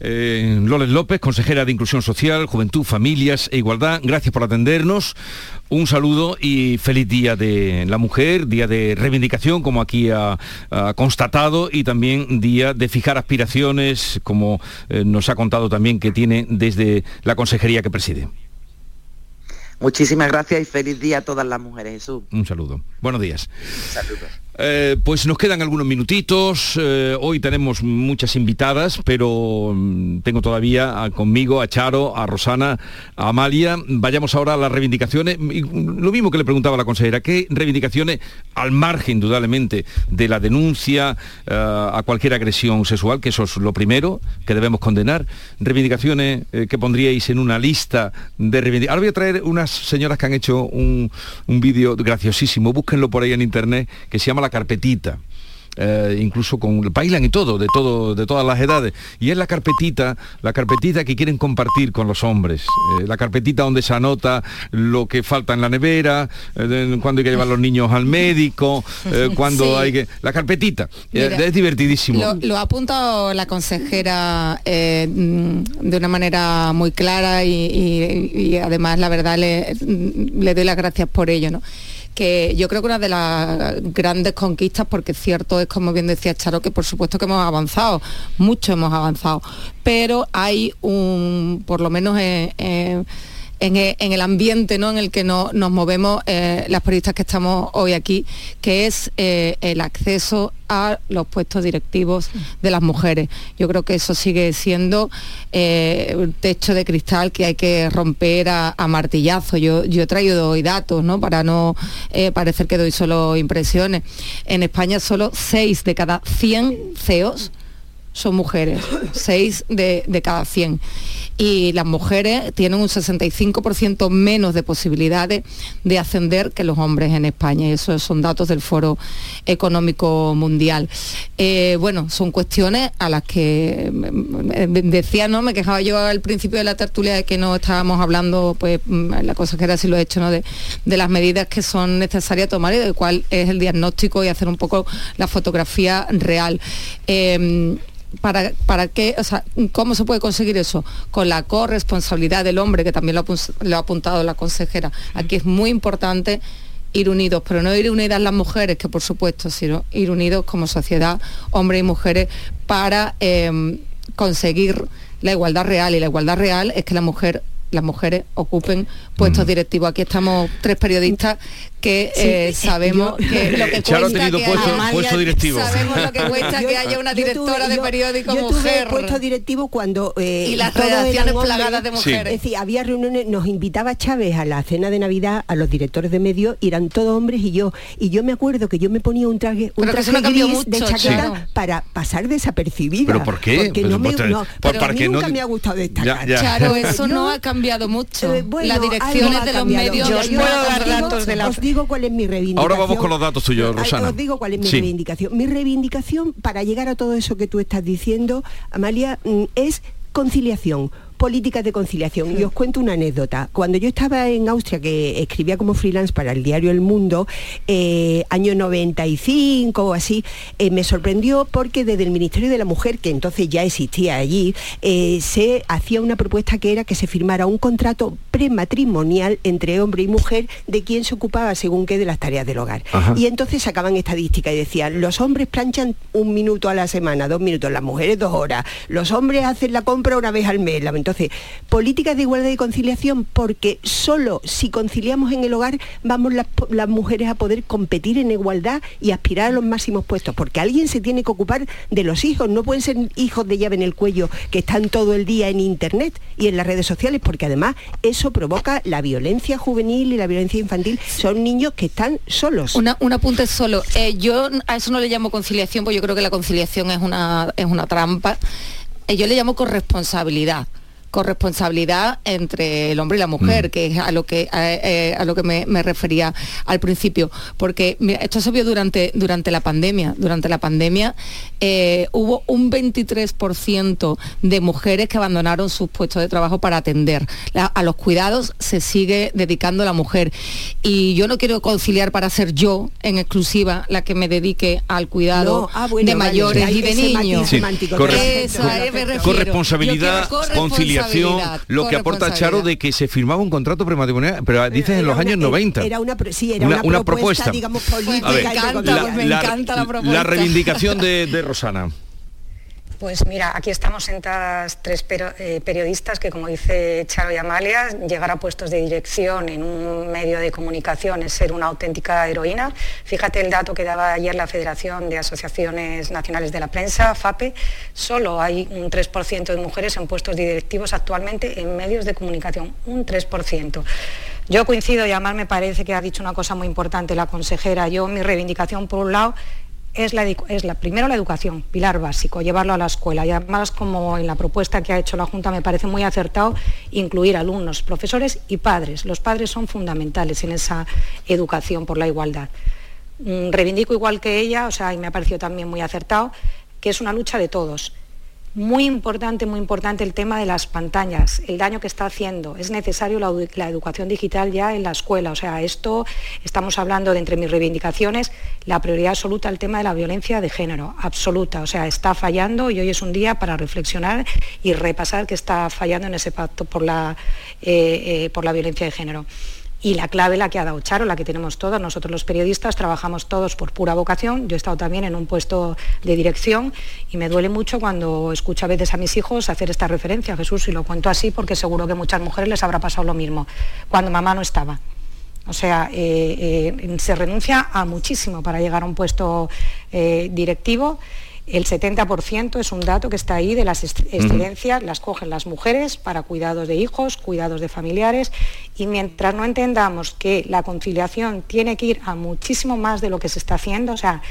[SPEAKER 1] Eh, Loles López, consejera de Inclusión Social, Juventud, Familias e Igualdad, gracias por atendernos. Un saludo y feliz Día de la Mujer, día de reivindicación, como aquí ha, constatado, y también día de fijar aspiraciones, como eh, nos ha contado también que tiene desde la consejería que preside.
[SPEAKER 19] Muchísimas gracias y feliz día a todas las mujeres, Jesús.
[SPEAKER 1] Un saludo. Buenos días. Eh, pues nos quedan algunos minutitos. eh, hoy tenemos muchas invitadas, pero mm, tengo todavía conmigo a Charo, a Rosana, a Amalia. Vayamos ahora a las reivindicaciones. Y, mm, Lo mismo que le preguntaba a la consejera, ¿qué reivindicaciones, al margen, indudablemente, de la denuncia eh, a cualquier agresión sexual, que eso es lo primero que debemos condenar? Reivindicaciones que pondríais en una lista de reivindicaciones. Ahora voy a traer unas señoras que han hecho un, un vídeo graciosísimo, búsquenlo por ahí en internet, que se llama La Carpetita. Eh, incluso con bailan y todo, de todo, de todas las edades. Y es la carpetita, la carpetita que quieren compartir con los hombres. Eh, la carpetita donde se anota lo que falta en la nevera, eh, cuando hay que llevar los niños al médico, eh, cuando
[SPEAKER 8] Sí.
[SPEAKER 1] hay que. La carpetita.
[SPEAKER 8] Mira,
[SPEAKER 1] es divertidísimo.
[SPEAKER 8] Lo, lo ha apuntado la consejera mm, de una manera muy clara y, y- y además la verdad le, le doy las gracias por ello, ¿no? Que yo creo que una de las grandes conquistas, porque cierto, es como bien decía Charo, que por supuesto que hemos avanzado, mucho hemos avanzado, pero hay un, por lo menos en, en- en e- en el ambiente ¿no? en el que no- nos movemos eh, las periodistas que estamos hoy aquí, que es eh, el acceso a los puestos directivos de las mujeres. Yo creo que eso sigue siendo eh, un techo de cristal que hay que romper a, a martillazo. Yo, yo he traído hoy datos, ¿no? Para no parecer que doy solo impresiones. En España solo 6 de cada 100 CEOs son mujeres, 6 de, de cada 100. Y las mujeres tienen un 65% menos de posibilidades de ascender que los hombres en España. Y esos son datos del Foro Económico Mundial. Eh, bueno, son cuestiones a las que eh, decía, ¿no? Me quejaba yo al principio de la tertulia de que no estábamos hablando, pues mm, la consejera sí lo ha hecho, ¿no? De, de las medidas que son necesarias tomar y de cuál es el diagnóstico y hacer un poco la fotografía real. Eh, ¿Para, ¿Para qué? O sea, ¿cómo se puede conseguir eso? Con la corresponsabilidad del hombre, que también lo lo ha apuntado la consejera. Aquí es muy importante ir unidos, pero no ir unidas las mujeres, que por supuesto, sino ir unidos como sociedad, hombres y mujeres, para eh, conseguir la igualdad real. Y la igualdad real es que la mujer las mujeres ocupen puestos directivos. Aquí estamos tres periodistas que
[SPEAKER 7] Sí,
[SPEAKER 8] eh, sabemos
[SPEAKER 7] yo-
[SPEAKER 8] que lo que
[SPEAKER 1] Charo ha
[SPEAKER 8] cuesta
[SPEAKER 1] tenido
[SPEAKER 8] que
[SPEAKER 1] puesto-
[SPEAKER 8] haya-
[SPEAKER 1] puesto directivo.
[SPEAKER 8] Sabemos lo que cuesta que haya una directora
[SPEAKER 7] tuve-
[SPEAKER 8] de
[SPEAKER 7] yo-
[SPEAKER 8] periódico
[SPEAKER 7] yo tuve
[SPEAKER 8] mujer.
[SPEAKER 7] puesto directivo cuando eh,
[SPEAKER 8] Y las redacciones plagadas de mujeres.
[SPEAKER 7] Es decir, había reuniones, nos invitaba Chávez a la cena de Navidad a los directores de medios y eran todos hombres y yo. Y yo me acuerdo que yo me ponía un traje, un traje
[SPEAKER 8] no
[SPEAKER 7] de chaqueta
[SPEAKER 8] Charo.
[SPEAKER 7] para pasar desapercibida.
[SPEAKER 1] ¿Pero por qué?
[SPEAKER 7] Porque
[SPEAKER 1] Pues,
[SPEAKER 7] no me, no,
[SPEAKER 1] por-
[SPEAKER 7] pero
[SPEAKER 1] para
[SPEAKER 7] a mí
[SPEAKER 1] que no-
[SPEAKER 7] nunca me ha gustado destacar.
[SPEAKER 1] Ya, ya.
[SPEAKER 8] Claro, eso no ha cambiado mucho.
[SPEAKER 7] Eh, bueno,
[SPEAKER 8] Las
[SPEAKER 7] algo
[SPEAKER 8] direcciones
[SPEAKER 7] ha
[SPEAKER 8] de los
[SPEAKER 7] cambiado.
[SPEAKER 8] medios.
[SPEAKER 7] Yo
[SPEAKER 8] no
[SPEAKER 7] os
[SPEAKER 8] han
[SPEAKER 7] puedo
[SPEAKER 8] cambiado
[SPEAKER 7] dar
[SPEAKER 8] mucho.
[SPEAKER 7] datos de la- Os digo cuál es mi reivindicación.
[SPEAKER 1] Ahora vamos con los datos tuyos,
[SPEAKER 7] Ay,
[SPEAKER 1] Rosana.
[SPEAKER 7] Os digo cuál es mi
[SPEAKER 1] Sí.
[SPEAKER 7] reivindicación. Mi reivindicación para llegar a todo eso que tú estás diciendo, Amalia, mm, es conciliación políticas de conciliación. Y os cuento una anécdota. Cuando yo estaba en Austria, que escribía como freelance para el diario El Mundo, eh, año 95 o así, eh, me sorprendió porque desde el Ministerio de la Mujer, que entonces ya existía allí, eh, se hacía una propuesta que era que se firmara un contrato prematrimonial entre hombre y mujer de quién se ocupaba según qué de las tareas del hogar.
[SPEAKER 21] Ajá.
[SPEAKER 7] Y entonces sacaban estadísticas y decían, los hombres planchan un minuto a la semana, dos minutos, las mujeres dos horas, los hombres hacen la compra una vez al mes. La- Entonces, políticas de igualdad y conciliación, porque solo si conciliamos en el hogar vamos las, mujeres a poder competir en igualdad y aspirar a los máximos puestos, porque alguien se tiene que ocupar de los hijos, no pueden ser hijos de llave en el cuello que están todo el día en internet y en las redes sociales, porque además eso provoca la violencia juvenil y la violencia infantil. Son niños que están solos.
[SPEAKER 8] Un apunte solo. Eh, yo a eso no le llamo conciliación, porque yo creo que la conciliación es una, es una trampa. Eh, yo le llamo corresponsabilidad corresponsabilidad entre el hombre y la mujer, que es a lo que a, eh, a lo que me, me refería al principio, porque mira, esto se vio durante durante la pandemia. Durante la pandemia eh, hubo un 23% de mujeres que abandonaron sus puestos de trabajo para atender. La- a los cuidados se sigue dedicando la mujer y yo no quiero conciliar para ser yo en exclusiva la que me dedique al cuidado
[SPEAKER 7] No, ah, bueno,
[SPEAKER 8] de mayores y de niños.
[SPEAKER 1] Sí, corre-
[SPEAKER 8] me refiero.
[SPEAKER 1] corresponsabilidad, conciliación, lo que aporta Charo de que se firmaba un contrato prematrimonial, pero dices en los años 90.
[SPEAKER 7] Era una, sí, era una, propuesta, digamos, política.
[SPEAKER 1] Ver,
[SPEAKER 7] y de
[SPEAKER 1] la,
[SPEAKER 7] conciliación.
[SPEAKER 1] la- la reivindicación de, de Rosana.
[SPEAKER 9] Pues mira, aquí estamos sentadas tres eh, periodistas que, como dice Charo y Amalia, llegar a puestos de dirección en un medio de comunicación es ser una auténtica heroína. Fíjate el dato que daba ayer la Federación de Asociaciones Nacionales de la Prensa, FAPE, solo hay un 3% de mujeres en puestos directivos actualmente en medios de comunicación, un 3%. Yo coincido y además me parece que ha dicho una cosa muy importante la consejera. Yo mi reivindicación por un lado es, la, es la, primero la educación, pilar básico, llevarlo a la escuela. Y además, como en la propuesta que ha hecho la Junta me parece muy acertado, incluir alumnos, profesores y padres. Los padres son fundamentales en esa educación por la igualdad. Mm, reivindico igual que ella, o sea, y me ha parecido también muy acertado, que es una lucha de todos. Muy importante, muy importante el tema de las pantallas, el daño que está haciendo. Es necesario la, educación digital ya en la escuela. O sea, esto estamos hablando de entre mis reivindicaciones, la prioridad absoluta el tema de la violencia de género, absoluta. O sea, está fallando y hoy es un día para reflexionar y repasar que está fallando en ese pacto por la, eh, eh, por la violencia de género. Y la clave la que ha dado Charo, la que tenemos todos, nosotros los periodistas trabajamos todos por pura vocación. Yo he estado también en un puesto de dirección y me duele mucho cuando escucho a veces a mis hijos hacer esta referencia, Jesús, y lo cuento así porque seguro que muchas mujeres les habrá pasado lo mismo, cuando mamá no estaba. O sea, eh, eh, se renuncia a muchísimo para llegar a un puesto eh, directivo el 70% es un dato que está ahí de las excedencias, las cogen las mujeres para cuidados de hijos, cuidados de familiares y mientras no entendamos que la conciliación tiene que ir a muchísimo más de lo que se está haciendo, o sea,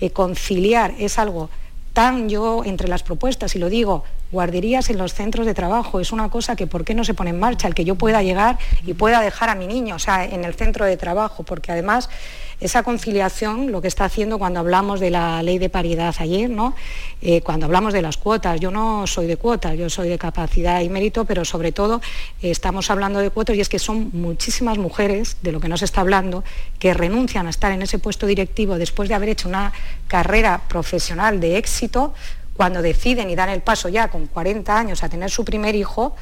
[SPEAKER 9] eh, conciliar es algo tan yo entre las propuestas, y lo digo, guarderías en los centros de trabajo, es una cosa que por qué no se pone en marcha, el que yo pueda llegar y pueda dejar a mi niño, o sea, en el centro de trabajo, porque además esa conciliación, lo que está haciendo cuando hablamos de la ley de paridad ayer, ¿no? Eh, cuando hablamos de las cuotas, yo no soy de cuotas, yo soy de capacidad y mérito, pero sobre todo eh, estamos hablando de cuotas y es que son muchísimas mujeres, de lo que no se está hablando, que renuncian a estar en ese puesto directivo después de haber hecho una carrera profesional de éxito, cuando deciden y dan el paso ya con 40 años a tener su primer hijo,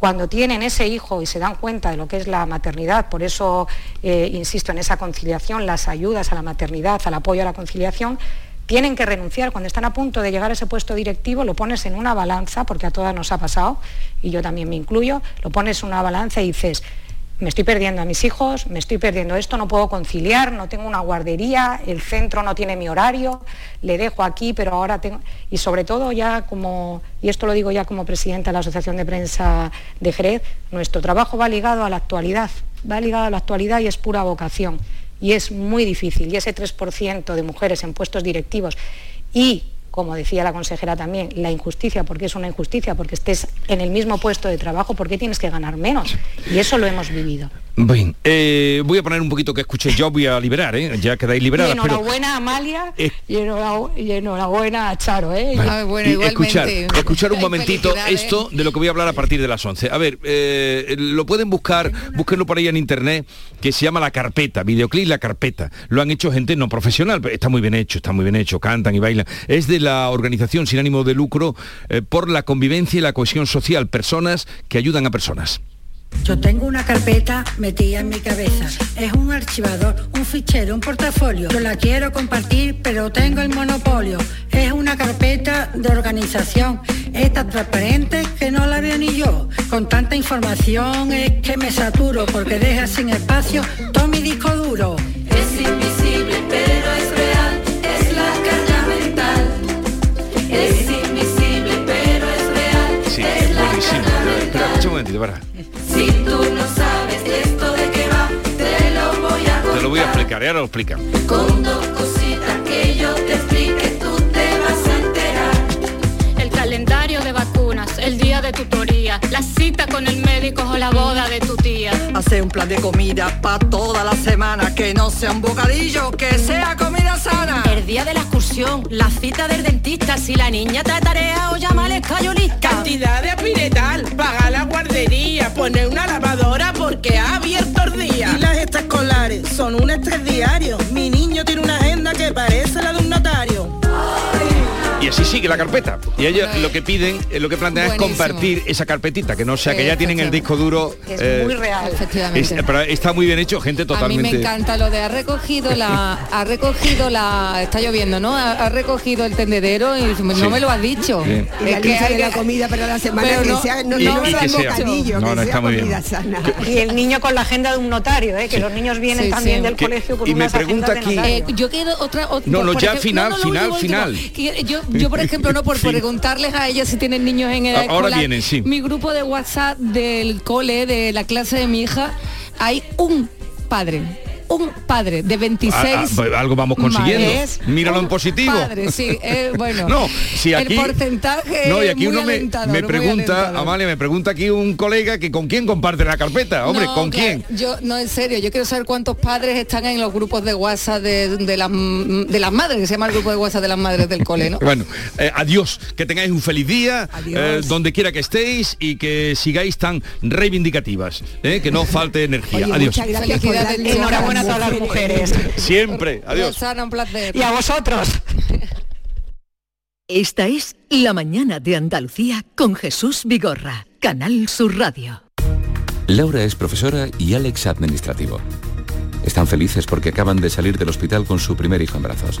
[SPEAKER 9] cuando tienen ese hijo y se dan cuenta de lo que es la maternidad, por eso eh, insisto en esa conciliación, las ayudas a la maternidad, al apoyo a la conciliación, tienen que renunciar. Cuando están a punto de llegar a ese puesto directivo, lo pones en una balanza, porque a todas nos ha pasado, y yo también me incluyo, lo pones en una balanza y dices, me estoy perdiendo a mis hijos, me estoy perdiendo esto, no puedo conciliar, no tengo una guardería, el centro no tiene mi horario, le dejo aquí, pero ahora tengo... Y sobre todo ya como, y esto lo digo ya como presidenta de la Asociación de Prensa de Jerez, nuestro trabajo va ligado a la actualidad, va ligado a la actualidad y es pura vocación. Y es muy difícil. Y ese 3% de mujeres en puestos directivos y como decía la consejera también, la injusticia, porque es una injusticia, porque estés en el mismo puesto de trabajo, ¿por qué tienes que ganar menos? Y eso lo hemos vivido.
[SPEAKER 1] Bien, eh, voy a poner un poquito que escuché yo, voy a liberar, ¿eh? ya quedáis liberadas.
[SPEAKER 9] Y enhorabuena Amalia y, enhorabuena, a Charo. ¿eh?
[SPEAKER 1] Ah, escuchar, escuchar un momentito esto de lo que voy a hablar a partir de las 11. A ver, lo pueden buscar, búsquenlo por ahí en internet, que se llama La Carpeta, videoclip La Carpeta. Lo han hecho gente no profesional, pero está muy bien hecho, está muy bien hecho, cantan y bailan. Es de la organización sin ánimo de lucro por la convivencia y la cohesión social, personas que ayudan a personas.
[SPEAKER 21] Yo tengo una carpeta metida en mi cabeza. Es un archivador, un fichero, un portafolio. Yo la quiero compartir, pero tengo el monopolio. Es una carpeta de organización. Es tan transparente que no la veo ni yo. Con tanta información es que me saturo porque deja sin espacio todo mi disco duro.
[SPEAKER 1] Momentito, para.
[SPEAKER 22] Si tú no sabes esto de qué va, te lo voy a contar.
[SPEAKER 1] Te lo voy a explicar, ya lo explican.
[SPEAKER 22] Con dos cositas que yo te explique, tú te vas a enterar.
[SPEAKER 23] El calendario de vacunas, el día de tutoría, la cita con el médico o la boda de tu tía.
[SPEAKER 24] Un plan de comida para toda la semana, que no sea un bocadillo, que sea comida sana.
[SPEAKER 25] El día de la excursión, la cita del dentista, si la niña te tarea o llama al escayolista.
[SPEAKER 26] Cantidad de apiretal, paga la guardería, poner una lavadora porque ha abierto el día.
[SPEAKER 27] Y las extraescolares son un estrés diario. Mi niño tiene una agenda que parece la de un notario.
[SPEAKER 1] Y así sigue la carpeta. Y ellos lo que piden, eh, lo que plantean es compartir esa carpetita, que no sea que ya tienen el disco duro. eh,
[SPEAKER 8] real. Efectivamente.
[SPEAKER 1] es- pero está muy bien hecho, gente
[SPEAKER 8] A mí
[SPEAKER 1] totalmente.
[SPEAKER 8] me encanta lo de ha recogido la ha recogido la está lloviendo, ¿no? Ha, ha recogido el tendedero y no
[SPEAKER 1] Sí.
[SPEAKER 8] me lo has dicho.
[SPEAKER 1] Sí.
[SPEAKER 7] Y la lista de la comida para la semana
[SPEAKER 8] Pero
[SPEAKER 7] que
[SPEAKER 8] no-
[SPEAKER 7] sea, no,
[SPEAKER 1] Y-
[SPEAKER 7] no
[SPEAKER 1] y que sea. No,
[SPEAKER 7] que
[SPEAKER 1] no,
[SPEAKER 7] sea
[SPEAKER 1] muy bien.
[SPEAKER 7] sana.
[SPEAKER 9] Y el niño con la agenda de un notario, ¿eh? que los niños vienen
[SPEAKER 8] Sí,
[SPEAKER 9] también
[SPEAKER 8] sí.
[SPEAKER 9] del
[SPEAKER 1] Que-
[SPEAKER 9] colegio con
[SPEAKER 1] y me pregunta aquí-
[SPEAKER 9] notario.
[SPEAKER 8] Eh, yo quiero otra, ot-
[SPEAKER 1] No, no, ya final, final, final.
[SPEAKER 8] Que Yo, yo, por ejemplo, no por preguntarles a ellas si tienen niños en edad
[SPEAKER 1] Ahora
[SPEAKER 8] escolar,
[SPEAKER 1] vienen, sí.
[SPEAKER 8] Mi grupo de WhatsApp del cole, de la clase de mi hija, hay un padre, un padre de 26
[SPEAKER 1] Ah, ah, algo vamos consiguiendo.
[SPEAKER 8] madres,
[SPEAKER 1] Míralo en positivo.
[SPEAKER 8] Padre, sí, eh, bueno.
[SPEAKER 1] No, si aquí
[SPEAKER 8] el porcentaje
[SPEAKER 1] No, y
[SPEAKER 8] es
[SPEAKER 1] aquí
[SPEAKER 8] muy
[SPEAKER 1] uno me, me pregunta. Amalia, me pregunta aquí un colega que con quién comparte la carpeta. Hombre,
[SPEAKER 8] No,
[SPEAKER 1] ¿con
[SPEAKER 8] claro,
[SPEAKER 1] quién?
[SPEAKER 8] Yo, no, en serio, yo quiero saber cuántos padres están en los grupos de WhatsApp de, de las, de las madres, que se llama el grupo de WhatsApp de las madres del cole, ¿no?
[SPEAKER 1] Bueno, eh, adiós, que tengáis un feliz día, eh, donde quiera que estéis y que sigáis tan reivindicativas, eh, que no falte energía.
[SPEAKER 7] Oye,
[SPEAKER 1] adiós.
[SPEAKER 7] muchas gracias por
[SPEAKER 8] Felicidades,
[SPEAKER 7] darle
[SPEAKER 9] Enhorabuena a todas las mujeres.
[SPEAKER 1] Siempre, adiós.
[SPEAKER 8] Rosana, un placer.
[SPEAKER 9] Y a vosotros.
[SPEAKER 10] Esta es La mañana de Andalucía con Jesús Vigorra, Canal Sur Radio.
[SPEAKER 28] Laura es profesora y Alex administrativo. Están felices porque acaban de salir del hospital con su primer hijo en brazos.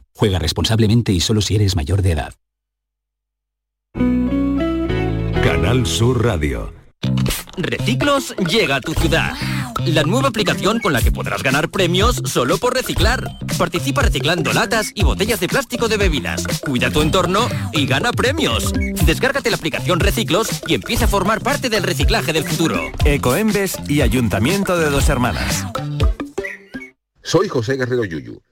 [SPEAKER 29] Juega responsablemente y solo si eres mayor de edad.
[SPEAKER 30] Canal Sur Radio.
[SPEAKER 15] Reciclos llega a tu ciudad. La nueva aplicación con la que podrás ganar premios solo por reciclar. Participa reciclando latas y botellas de plástico de bebidas. Cuida tu entorno y gana premios. Descárgate la aplicación Reciclos y empieza a formar parte del reciclaje del futuro.
[SPEAKER 16] Ecoembes y Ayuntamiento de Dos Hermanas.
[SPEAKER 31] Soy José Guerrero Yuyu.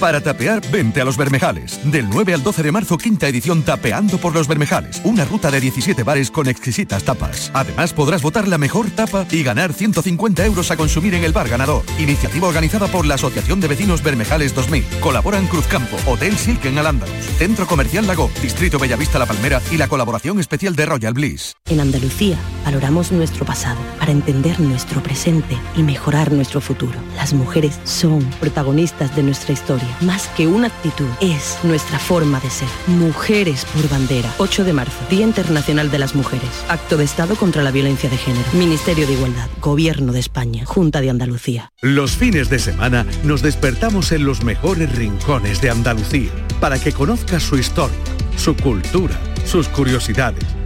[SPEAKER 32] Para tapear, vente a Los Bermejales. Del 9 al 12 de marzo, quinta edición Tapeando por Los Bermejales. Una ruta de 17 bares con exquisitas tapas. Además, podrás votar la mejor tapa y ganar 150 euros a consumir en el bar ganador. Iniciativa organizada por la Asociación de Vecinos Bermejales 2000. Colaboran Cruzcampo, Hotel Silken al Andalus, Centro Comercial Lago, Distrito Bellavista La Palmera y la colaboración especial de Royal Bliss.
[SPEAKER 20] En Andalucía valoramos nuestro pasado para entender nuestro presente y mejorar nuestro futuro. Las mujeres son protagonistas de nuestra historia. Más que una actitud, es nuestra forma de ser. Mujeres por bandera. 8 de marzo, Día Internacional de las Mujeres. Acto de Estado contra la Violencia de Género. Ministerio de Igualdad. Gobierno de España. Junta de Andalucía.
[SPEAKER 33] Los fines de semana nos despertamos en los mejores rincones de Andalucía para que conozcas su historia, su cultura, sus curiosidades,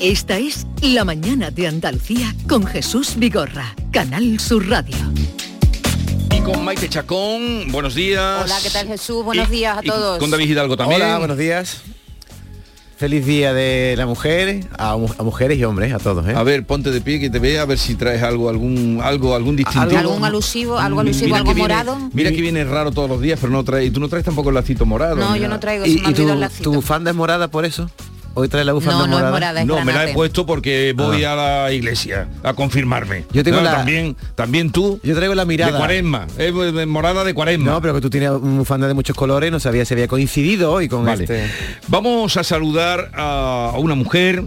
[SPEAKER 10] Esta es La mañana de Andalucía con Jesús Vigorra, Canal Sur Radio.
[SPEAKER 1] Y con Maite Chacón, buenos días.
[SPEAKER 34] Hola, ¿qué tal Jesús? Buenos
[SPEAKER 1] Y-
[SPEAKER 34] días a
[SPEAKER 1] y
[SPEAKER 34] todos.
[SPEAKER 1] Con David Hidalgo también.
[SPEAKER 35] Hola, buenos días.
[SPEAKER 36] Feliz día de la mujer, a, mu- a mujeres y hombres, a todos. ¿eh?
[SPEAKER 1] A ver, ponte de pie que te vea, a ver si traes algo, algún, algo, algún distintivo.
[SPEAKER 37] ¿Algún alusivo, algo alusivo,
[SPEAKER 1] Mira
[SPEAKER 37] algo
[SPEAKER 1] viene-
[SPEAKER 37] morado?
[SPEAKER 1] Mira que viene raro todos los días, pero no trae. Y tú no traes tampoco el lacito morado.
[SPEAKER 37] No, yo no traigo,
[SPEAKER 36] ¿Y, y tu,
[SPEAKER 37] olvidó el lacito.
[SPEAKER 36] tu bufanda es morada por eso? Hoy trae la bufanda
[SPEAKER 37] No, no es
[SPEAKER 36] morada.
[SPEAKER 37] es
[SPEAKER 1] No, me la he puesto porque voy a la iglesia a confirmarme.
[SPEAKER 36] Yo tengo
[SPEAKER 1] No,
[SPEAKER 36] la-
[SPEAKER 1] también, también tú.
[SPEAKER 36] Yo traigo la mirada.
[SPEAKER 1] De cuaresma, es eh, morada de cuaresma.
[SPEAKER 36] No, pero que tú tienes un bufanda de muchos colores, no sabía si había coincidido hoy con
[SPEAKER 1] Vale.
[SPEAKER 36] este.
[SPEAKER 1] Vamos a saludar a una mujer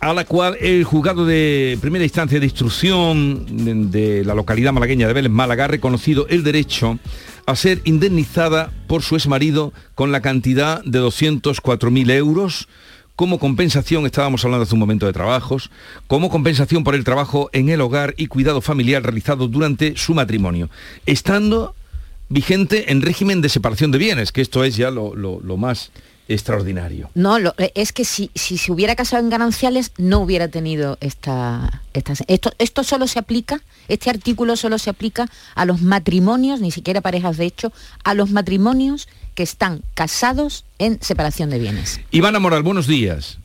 [SPEAKER 1] a la cual el juzgado de primera instancia de instrucción de, de la localidad malagueña de Vélez Málaga ha reconocido el derecho a ser indemnizada por su exmarido con la cantidad de 204.000 euros como compensación, estábamos hablando hace un momento de trabajos, como compensación por el trabajo en el hogar y cuidado familiar realizado durante su matrimonio, estando vigente en régimen de separación de bienes, que esto es ya lo, lo- lo más extraordinario.
[SPEAKER 37] No, lo- eh, es que si, si se hubiera casado en gananciales no hubiera tenido esta, esta... Esto, esto solo se aplica, este artículo solo se aplica a los matrimonios, ni siquiera parejas de hecho, a los matrimonios que están casados en separación de bienes.
[SPEAKER 1] Ivana Moral, buenos días.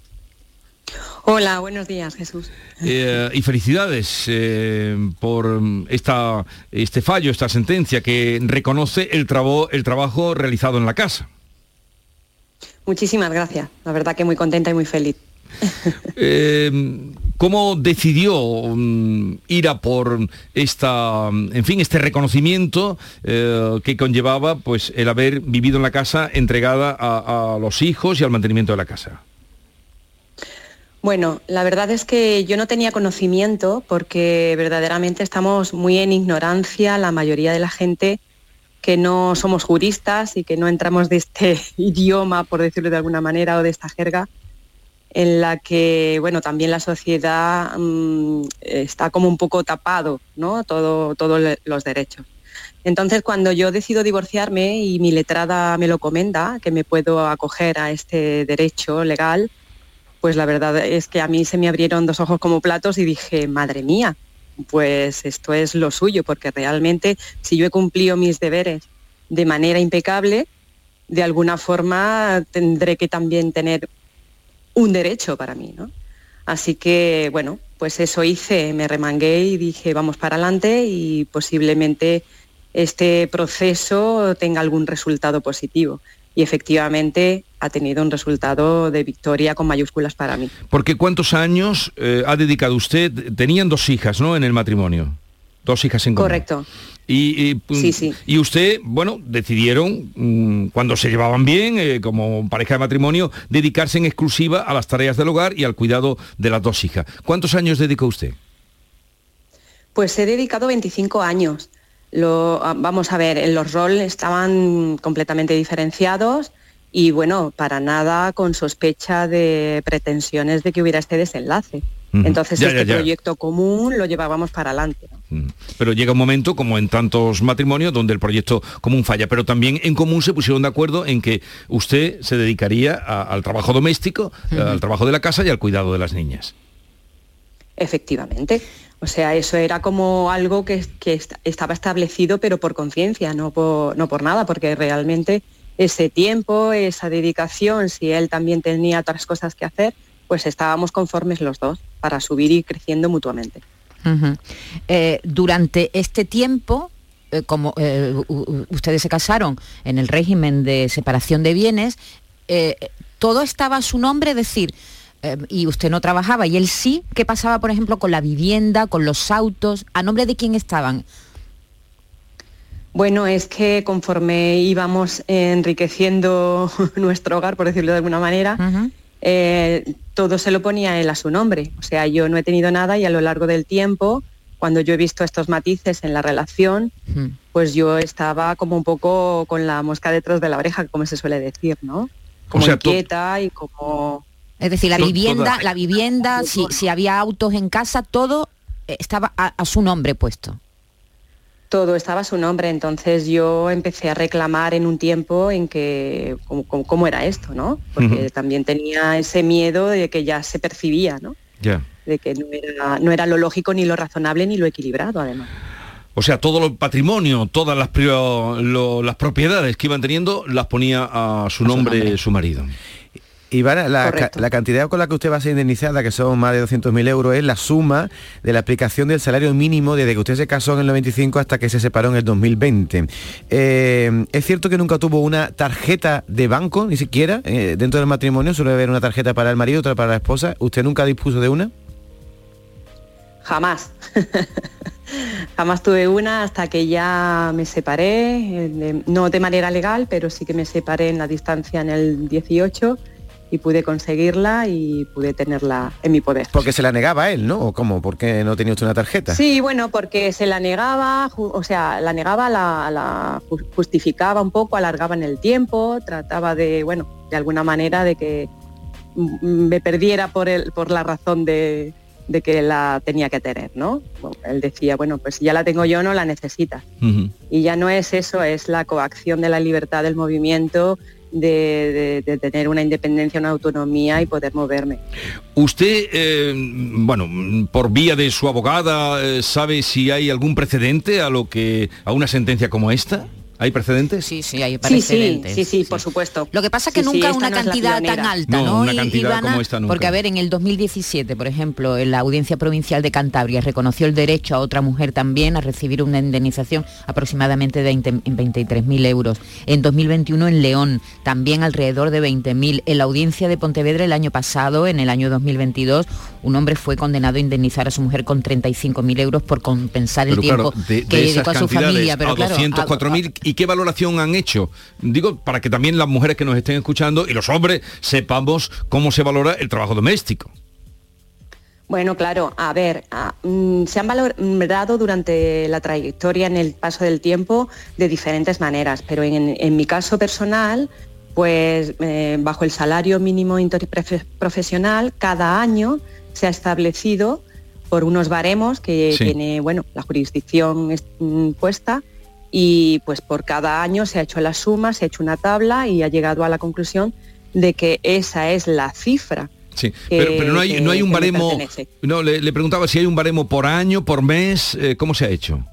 [SPEAKER 34] Hola, buenos días, Jesús.
[SPEAKER 1] Eh, y felicidades eh, por esta, este fallo, esta sentencia que reconoce el, trabo- el trabajo realizado en la casa.
[SPEAKER 34] Muchísimas gracias. La verdad que muy contenta y muy feliz.
[SPEAKER 1] Eh, ¿Cómo decidió mm, ir a por esta, mm, en fin, este reconocimiento eh, que conllevaba pues el haber vivido en la casa entregada a, a los hijos y al mantenimiento de la casa?
[SPEAKER 34] Bueno, la verdad es que yo no tenía conocimiento porque verdaderamente estamos muy en ignorancia la mayoría de la gente que no somos juristas y que no entramos de este idioma, por decirlo de alguna manera, o de esta jerga, en la que, bueno, también la sociedad mm, está como un poco tapado, ¿no? Todo, todos los derechos. Entonces, cuando yo decido divorciarme y mi letrada me lo comenta, que me puedo acoger a este derecho legal, pues la verdad es que a mí se me abrieron dos ojos como platos y dije, madre mía, pues esto es lo suyo, porque realmente si yo he cumplido mis deberes de manera impecable, de alguna forma tendré que también tener un derecho para mí, ¿no? Así que, bueno, pues eso hice, me remangué y dije, vamos para adelante y posiblemente este proceso tenga algún resultado positivo. Y efectivamente ha tenido un resultado de victoria con mayúsculas para mí.
[SPEAKER 1] Porque ¿cuántos años eh, ha dedicado usted? Tenían dos hijas, ¿no? En el matrimonio. Dos hijas en común.
[SPEAKER 34] Correcto.
[SPEAKER 1] Y, y, mm,
[SPEAKER 34] Sí, sí.
[SPEAKER 1] y usted, bueno, decidieron, mm, cuando se llevaban bien, eh, como pareja de matrimonio, dedicarse en exclusiva a las tareas del hogar y al cuidado de las dos hijas. ¿Cuántos años dedicó usted?
[SPEAKER 34] Pues he dedicado 25 años. Lo, ah, vamos a ver, en los roles estaban completamente diferenciados y bueno, para nada con sospecha de pretensiones de que hubiera este desenlace. Entonces
[SPEAKER 1] Ya,
[SPEAKER 34] este
[SPEAKER 1] ya, ya.
[SPEAKER 34] proyecto común lo llevábamos para adelante. ¿no?
[SPEAKER 1] Pero llega un momento, como en tantos matrimonios, donde el proyecto común falla. Pero también en común se pusieron de acuerdo en que usted se dedicaría a- al trabajo doméstico, al trabajo de la casa y al cuidado de las niñas.
[SPEAKER 34] Efectivamente. O sea, eso era como algo que, que est- estaba establecido, pero por conciencia, no por, no por nada, porque realmente ese tiempo, esa dedicación, si él también tenía otras cosas que hacer, pues estábamos conformes los dos para subir y creciendo mutuamente.
[SPEAKER 37] Eh, durante este tiempo, eh, como eh, ustedes se casaron en el régimen de separación de bienes, todo estaba a su nombre, es decir, y usted no trabajaba y él sí, ¿qué pasaba, por ejemplo, con la vivienda, con los autos? ¿A nombre de quién estaban?
[SPEAKER 34] Bueno, es que conforme íbamos enriqueciendo nuestro hogar, por decirlo de alguna manera, eh, todo se lo ponía él a su nombre. O sea, yo no he tenido nada y a lo largo del tiempo, cuando yo he visto estos matices en la relación, pues yo estaba como un poco con la mosca detrás de la oreja, como se suele decir, ¿no? Como
[SPEAKER 37] sea, to-
[SPEAKER 34] inquieta y como...
[SPEAKER 37] Es decir, la vivienda,
[SPEAKER 34] toda-
[SPEAKER 37] la vivienda, si, si había autos en casa, todo estaba a, a su nombre puesto.
[SPEAKER 34] Todo estaba a su nombre, entonces yo empecé a reclamar en un tiempo en que cómo, era esto, ¿no? Porque también tenía ese miedo de que ya se percibía, ¿no? De que no era, no era lo lógico ni lo razonable ni lo equilibrado, además.
[SPEAKER 1] O sea, todo el patrimonio, todas las, prio- lo- las propiedades que iban teniendo las ponía a su nombre, su marido.
[SPEAKER 36] Ivana, la, ca- la cantidad con la que usted va a ser indemnizada, que son más de 200.000 euros, es la suma de la aplicación del salario mínimo desde que usted se casó en el 95 hasta que se separó en el 2020. Eh, ¿Es cierto que nunca tuvo una tarjeta de banco, ni siquiera? Eh, dentro del matrimonio suele haber una tarjeta para el marido, otra para la esposa. ¿Usted nunca dispuso de una?
[SPEAKER 34] Jamás. Jamás tuve una hasta que ya me separé, eh, no de manera legal, pero sí que me separé en la distancia en el 18 y pude conseguirla y pude tenerla en mi poder.
[SPEAKER 36] Porque se la negaba a él, ¿no? ¿O cómo? ¿Por qué no tenía usted una tarjeta?
[SPEAKER 34] Sí, bueno, porque se la negaba, o sea, la negaba, la, la ju- justificaba un poco, alargaba en el tiempo, trataba de, bueno, de alguna manera de que me perdiera por, el, por la razón de, de que la tenía que tener, ¿no? Bueno, él decía, bueno, pues si ya la tengo yo, no la necesitas. Y ya no es eso, es la coacción de la libertad del movimiento, de, tener una independencia, una autonomía y poder moverme.
[SPEAKER 1] Usted, eh, bueno, por vía de su abogada, eh, ¿sabe si hay algún precedente a lo que a una sentencia como esta? ¿Hay precedentes?
[SPEAKER 37] Sí, sí, hay
[SPEAKER 34] Sí, sí,
[SPEAKER 37] precedentes.
[SPEAKER 34] sí, sí, por supuesto.
[SPEAKER 37] Lo que pasa es que
[SPEAKER 34] Sí,
[SPEAKER 37] nunca una
[SPEAKER 34] no es la
[SPEAKER 37] cantidad tan alta,
[SPEAKER 1] No,
[SPEAKER 37] ¿no?
[SPEAKER 1] una
[SPEAKER 37] I-
[SPEAKER 1] cantidad como esta nunca.
[SPEAKER 37] Porque, a ver, en el 2017, por ejemplo, en la Audiencia Provincial de Cantabria reconoció el derecho a otra mujer también a recibir una indemnización aproximadamente de 20 en 23.000 euros. En 2021 en León, también alrededor de 20.000. En la Audiencia de Pontevedra el año pasado, en el año 2022, un hombre fue condenado a indemnizar a su mujer con 35.000 euros por compensar el
[SPEAKER 1] Pero
[SPEAKER 37] tiempo
[SPEAKER 1] claro, de,
[SPEAKER 37] que
[SPEAKER 1] de
[SPEAKER 37] dedicó a su familia. Pero
[SPEAKER 1] a
[SPEAKER 37] claro, a-
[SPEAKER 1] 204.000, ¿y qué valoración han hecho? Digo, para que también las mujeres que nos estén escuchando y los hombres sepamos cómo se valora el trabajo doméstico.
[SPEAKER 34] Bueno, claro, a ver, mm, se han valorado durante la trayectoria en el paso del tiempo de diferentes maneras, pero en, en mi caso personal, pues eh, bajo el salario mínimo interprofesional, cada año se ha establecido por unos baremos que
[SPEAKER 38] Sí.
[SPEAKER 34] tiene, bueno, la jurisdicción mm, puesta y pues por cada año se ha hecho la suma, se ha hecho una tabla y ha llegado a la conclusión de que esa es la cifra
[SPEAKER 1] Sí,
[SPEAKER 34] que-
[SPEAKER 1] pero, pero no hay,
[SPEAKER 34] que-
[SPEAKER 1] no hay un baremo. No, le, le preguntaba si hay un baremo por año, por mes, eh, ¿cómo se ha hecho?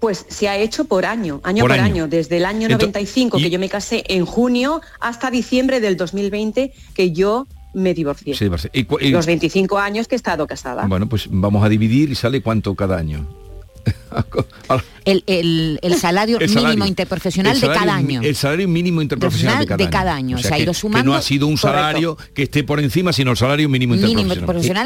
[SPEAKER 34] Pues se ha hecho por año, año
[SPEAKER 1] Por
[SPEAKER 34] por,
[SPEAKER 1] año.
[SPEAKER 34] año. desde el año
[SPEAKER 1] Ento-
[SPEAKER 34] 95, que yo me casé en junio, hasta diciembre del 2020, que yo me divorcié.
[SPEAKER 1] Sí, y y-
[SPEAKER 34] Los 25 años que he estado casada.
[SPEAKER 1] bueno, pues vamos a dividir y sale cuánto cada año.
[SPEAKER 37] El, el- el salario
[SPEAKER 1] El
[SPEAKER 37] mínimo
[SPEAKER 1] salario.
[SPEAKER 37] interprofesional de cada año.
[SPEAKER 1] El salario mínimo interprofesional de cada,
[SPEAKER 37] de cada año.
[SPEAKER 1] O sea,
[SPEAKER 37] ha
[SPEAKER 1] que,
[SPEAKER 37] ido
[SPEAKER 1] que no ha sido un
[SPEAKER 37] Correcto.
[SPEAKER 1] salario que esté por encima, sino el salario mínimo
[SPEAKER 37] mínimo
[SPEAKER 1] interprofesional.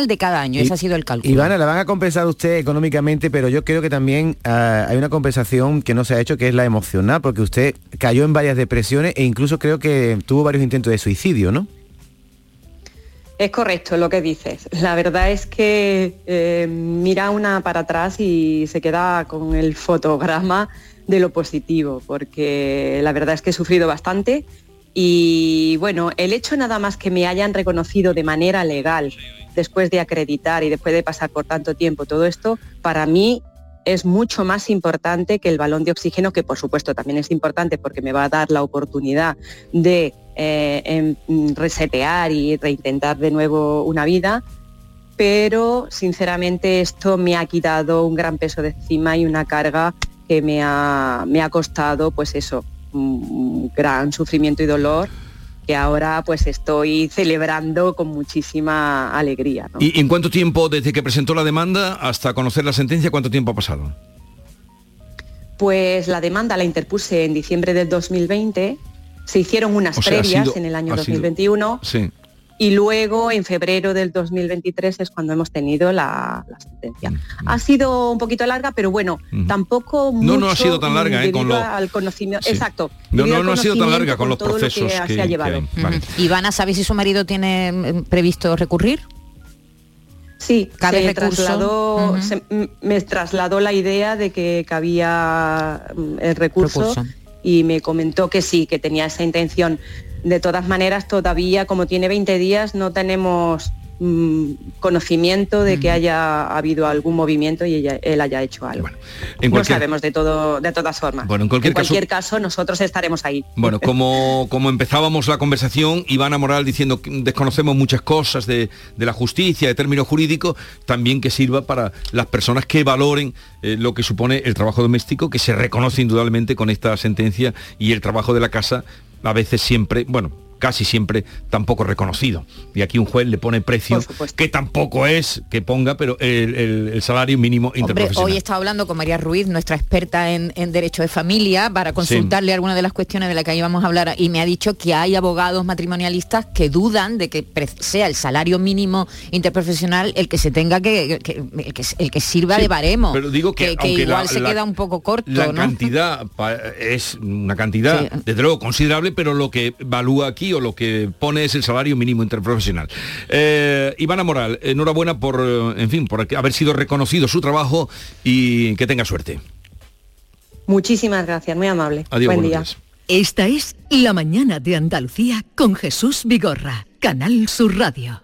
[SPEAKER 37] interprofesional de cada año.
[SPEAKER 36] Y-
[SPEAKER 37] Ese ha sido el cálculo.
[SPEAKER 36] Ivana, la van a compensar usted económicamente, pero yo creo que también ah, hay una compensación que no se ha hecho, que es la emocional, porque usted cayó en varias depresiones e incluso creo que tuvo varios intentos de suicidio, ¿no?
[SPEAKER 34] Es correcto lo que dices. La verdad es que eh, mira una para atrás y se queda con el fotograma de lo positivo, porque la verdad es que he sufrido bastante y bueno, el hecho nada más que me hayan reconocido de manera legal, después de acreditar y después de pasar por tanto tiempo todo esto, para mí es mucho más importante que el balón de oxígeno, que por supuesto también es importante porque me va a dar la oportunidad de eh, em, resetear y reintentar de nuevo una vida, pero sinceramente esto me ha quitado un gran peso de encima y una carga que me ha, me ha costado, pues eso, un gran sufrimiento y dolor que ahora pues estoy celebrando con muchísima alegría. ¿no?
[SPEAKER 1] ¿Y en cuánto tiempo desde que presentó la demanda hasta conocer la sentencia, cuánto tiempo ha pasado?
[SPEAKER 34] Pues la demanda la interpuse en diciembre del 2020, se hicieron unas
[SPEAKER 1] O sea,
[SPEAKER 34] previas
[SPEAKER 1] sido-
[SPEAKER 34] en el año
[SPEAKER 1] ha sido-
[SPEAKER 34] 2021
[SPEAKER 1] Sí.
[SPEAKER 34] Y luego en febrero del 2023 es cuando hemos tenido la, la sentencia. Ha sido un poquito larga, pero bueno, tampoco
[SPEAKER 1] No, no ha
[SPEAKER 34] mucho,
[SPEAKER 1] sido tan larga,
[SPEAKER 34] mm,
[SPEAKER 1] ¿eh? Con lo-
[SPEAKER 34] al conocimiento.
[SPEAKER 1] Sí.
[SPEAKER 34] Exacto.
[SPEAKER 1] No, no, ha sido tan larga con los
[SPEAKER 34] lo que
[SPEAKER 1] procesos que,
[SPEAKER 34] se ha
[SPEAKER 1] que
[SPEAKER 34] llevado.
[SPEAKER 1] hay. Vale.
[SPEAKER 37] Ivana, ¿sabes si su marido tiene mm, previsto recurrir?
[SPEAKER 34] Sí,
[SPEAKER 37] ¿Cabe
[SPEAKER 34] se
[SPEAKER 37] recurso?
[SPEAKER 34] trasladó,
[SPEAKER 37] Ujú.
[SPEAKER 34] se- m- me trasladó la idea de que cabía mm, el recurso,
[SPEAKER 37] Recurso.
[SPEAKER 34] y me comentó que sí, que tenía esa intención. De todas maneras, todavía, como tiene 20 días, no tenemos mm, conocimiento de que haya habido algún movimiento y ella- él haya hecho algo.
[SPEAKER 1] En
[SPEAKER 34] no
[SPEAKER 1] cualquier-
[SPEAKER 34] sabemos de todo, de todas formas.
[SPEAKER 1] Bueno, en cualquier caso-
[SPEAKER 34] caso, nosotros estaremos ahí.
[SPEAKER 1] Bueno, como, como empezábamos la conversación, Ivana Moral diciendo que desconocemos muchas cosas de, de la justicia, de términos jurídicos, también que sirva para las personas que valoren eh, lo que supone el trabajo doméstico, que se reconoce indudablemente con esta sentencia y el trabajo de la casa, a veces siempre, bueno, casi siempre tampoco reconocido. Y aquí un juez le pone precio que tampoco es que ponga, pero el, salario mínimo interprofesional.
[SPEAKER 37] hoy he estado hablando con María Ruiz, nuestra experta en, derecho de familia, para consultarle algunas de las cuestiones de las que íbamos a hablar y me ha dicho que hay abogados matrimonialistas que dudan de que sea el salario mínimo interprofesional el que se tenga que, el, que sirva de baremo.
[SPEAKER 1] Pero digo que,
[SPEAKER 37] igual se queda un poco corto.
[SPEAKER 1] La cantidad es una cantidad, desde luego, considerable, pero lo que evalúa aquí lo que pone es el salario mínimo interprofesional. Eh, Ivana Moral, enhorabuena por, eh, en fin, por haber sido reconocido su trabajo y que tenga suerte.
[SPEAKER 34] Muchísimas gracias, muy amable.
[SPEAKER 1] Adiós, Buen día.
[SPEAKER 10] Esta es La Mañana de Andalucía con Jesús Vigorra, Canal Sur Radio.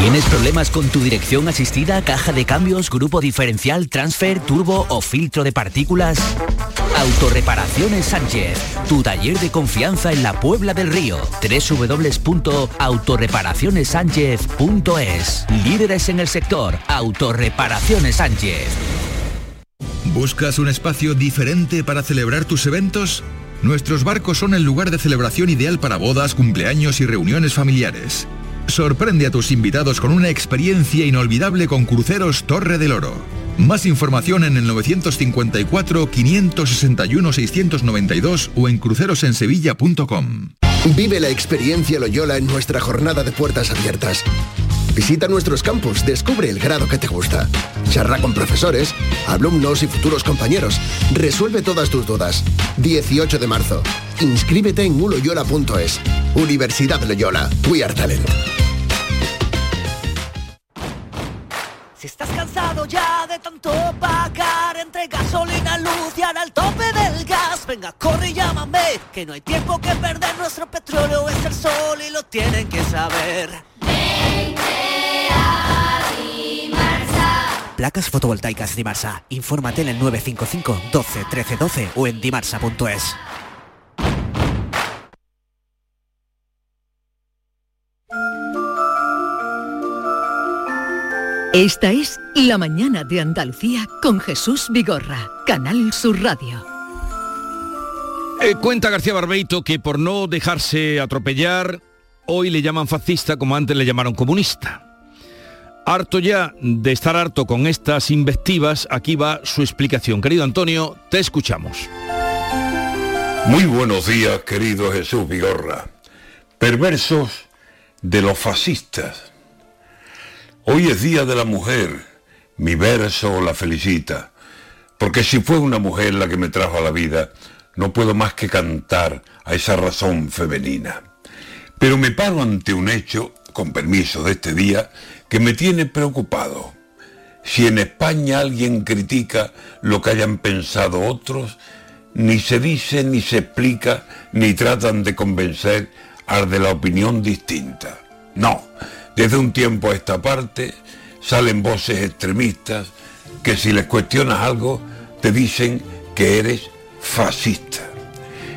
[SPEAKER 39] ¿Tienes problemas con tu dirección asistida, caja de cambios, grupo diferencial, transfer, turbo o filtro de partículas? Autorreparaciones Sánchez, tu taller de confianza en la Puebla del Río. www.autorreparacionessánchez.es Líderes en el sector, Autorreparaciones Sánchez.
[SPEAKER 17] ¿Buscas un espacio diferente para celebrar tus eventos? Nuestros barcos son el lugar de celebración ideal para bodas, cumpleaños y reuniones familiares. Sorprende a tus invitados con una experiencia inolvidable con Cruceros Torre del Oro. Más información en el 954-561-692 o en crucerosensevilla.com.
[SPEAKER 40] Vive la experiencia Loyola en nuestra jornada de puertas abiertas. Visita nuestros campus, descubre el grado que te gusta. Charla con profesores, alumnos y futuros compañeros. Resuelve todas tus dudas. 18 de marzo. Inscríbete en uloyola.es. Universidad Loyola. We are talent.
[SPEAKER 38] Si estás cansado ya de tanto pagar entre gasolina, luz y ahora el tope del gas, venga, corre y llámame, que no hay tiempo que perder, nuestro petróleo es el sol y lo tienen que saber. Placas fotovoltaicas Dimarsa. Infórmate en el 955 12 13 12 o en dimarsa.es.
[SPEAKER 10] Esta es La Mañana de Andalucía con Jesús Vigorra, Canal Sur Radio.
[SPEAKER 1] Eh, cuenta García Barbeito que por no dejarse atropellar, hoy le llaman fascista como antes le llamaron comunista. Harto ya de estar harto con estas invectivas, aquí va su explicación. Querido Antonio, te escuchamos.
[SPEAKER 41] Muy buenos días, querido Jesús Vigorra. Perversos de los fascistas. Hoy es Día de la Mujer. Mi verso la felicita. Porque si fue una mujer la que me trajo a la vida, no puedo más que cantar a esa razón femenina. Pero me paro ante un hecho, con permiso de este día, que me tiene preocupado. Si en España alguien critica lo que hayan pensado otros, ni se dice, ni se explica, ni tratan de convencer al de la opinión distinta. No, desde un tiempo a esta parte salen voces extremistas que si les cuestionas algo te dicen que eres fascista.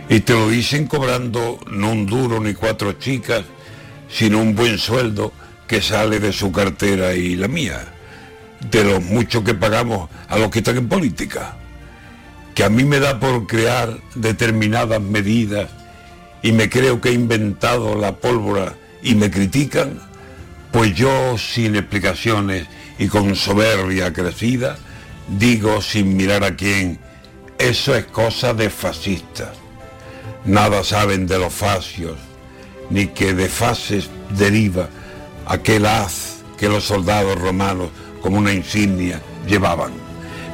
[SPEAKER 41] Y te lo dicen cobrando no un duro ni cuatro chicas, sino un buen sueldo que sale de su cartera y la mía, de lo mucho que pagamos a los que están en política, que a mí me da por crear determinadas medidas y me creo que he inventado la pólvora y me critican, pues yo sin explicaciones y con soberbia crecida, digo sin mirar a quién, eso es cosa de fascistas. Nada saben de los fascios, ni que de fases deriva aquel haz que los soldados romanos como una insignia llevaban,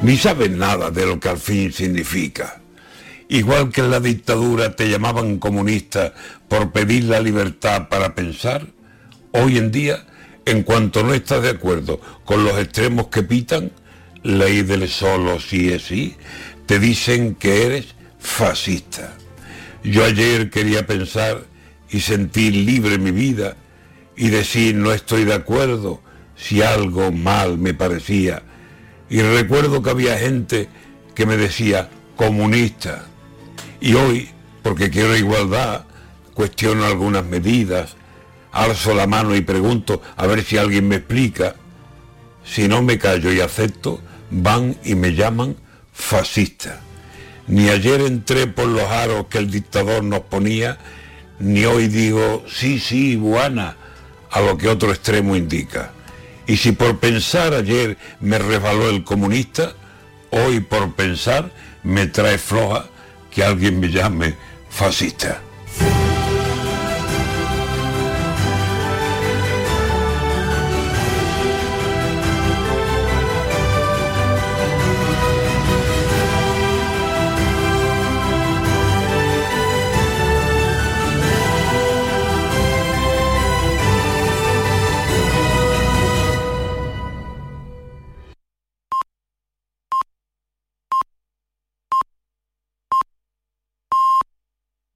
[SPEAKER 41] ni saben nada de lo que al fin significa. Igual que en la dictadura te llamaban comunista por pedir la libertad para pensar, hoy en día, en cuanto no estás de acuerdo con los extremos que pitan, ley del solo sí es sí, te dicen que eres fascista. Yo ayer quería pensar y sentir libre mi vida y decir no estoy de acuerdo si algo mal me parecía. Y recuerdo que había gente que me decía comunista. Y hoy, porque quiero igualdad, cuestiono algunas medidas, alzo la mano y pregunto a ver si alguien me explica. Si no me callo y acepto, van y me llaman fascista. Ni ayer entré por los aros que el dictador nos ponía, ni hoy digo sí, sí, buena, a lo que otro extremo indica. Y si por pensar ayer me resbaló el comunista, hoy por pensar me trae floja que alguien me llame fascista.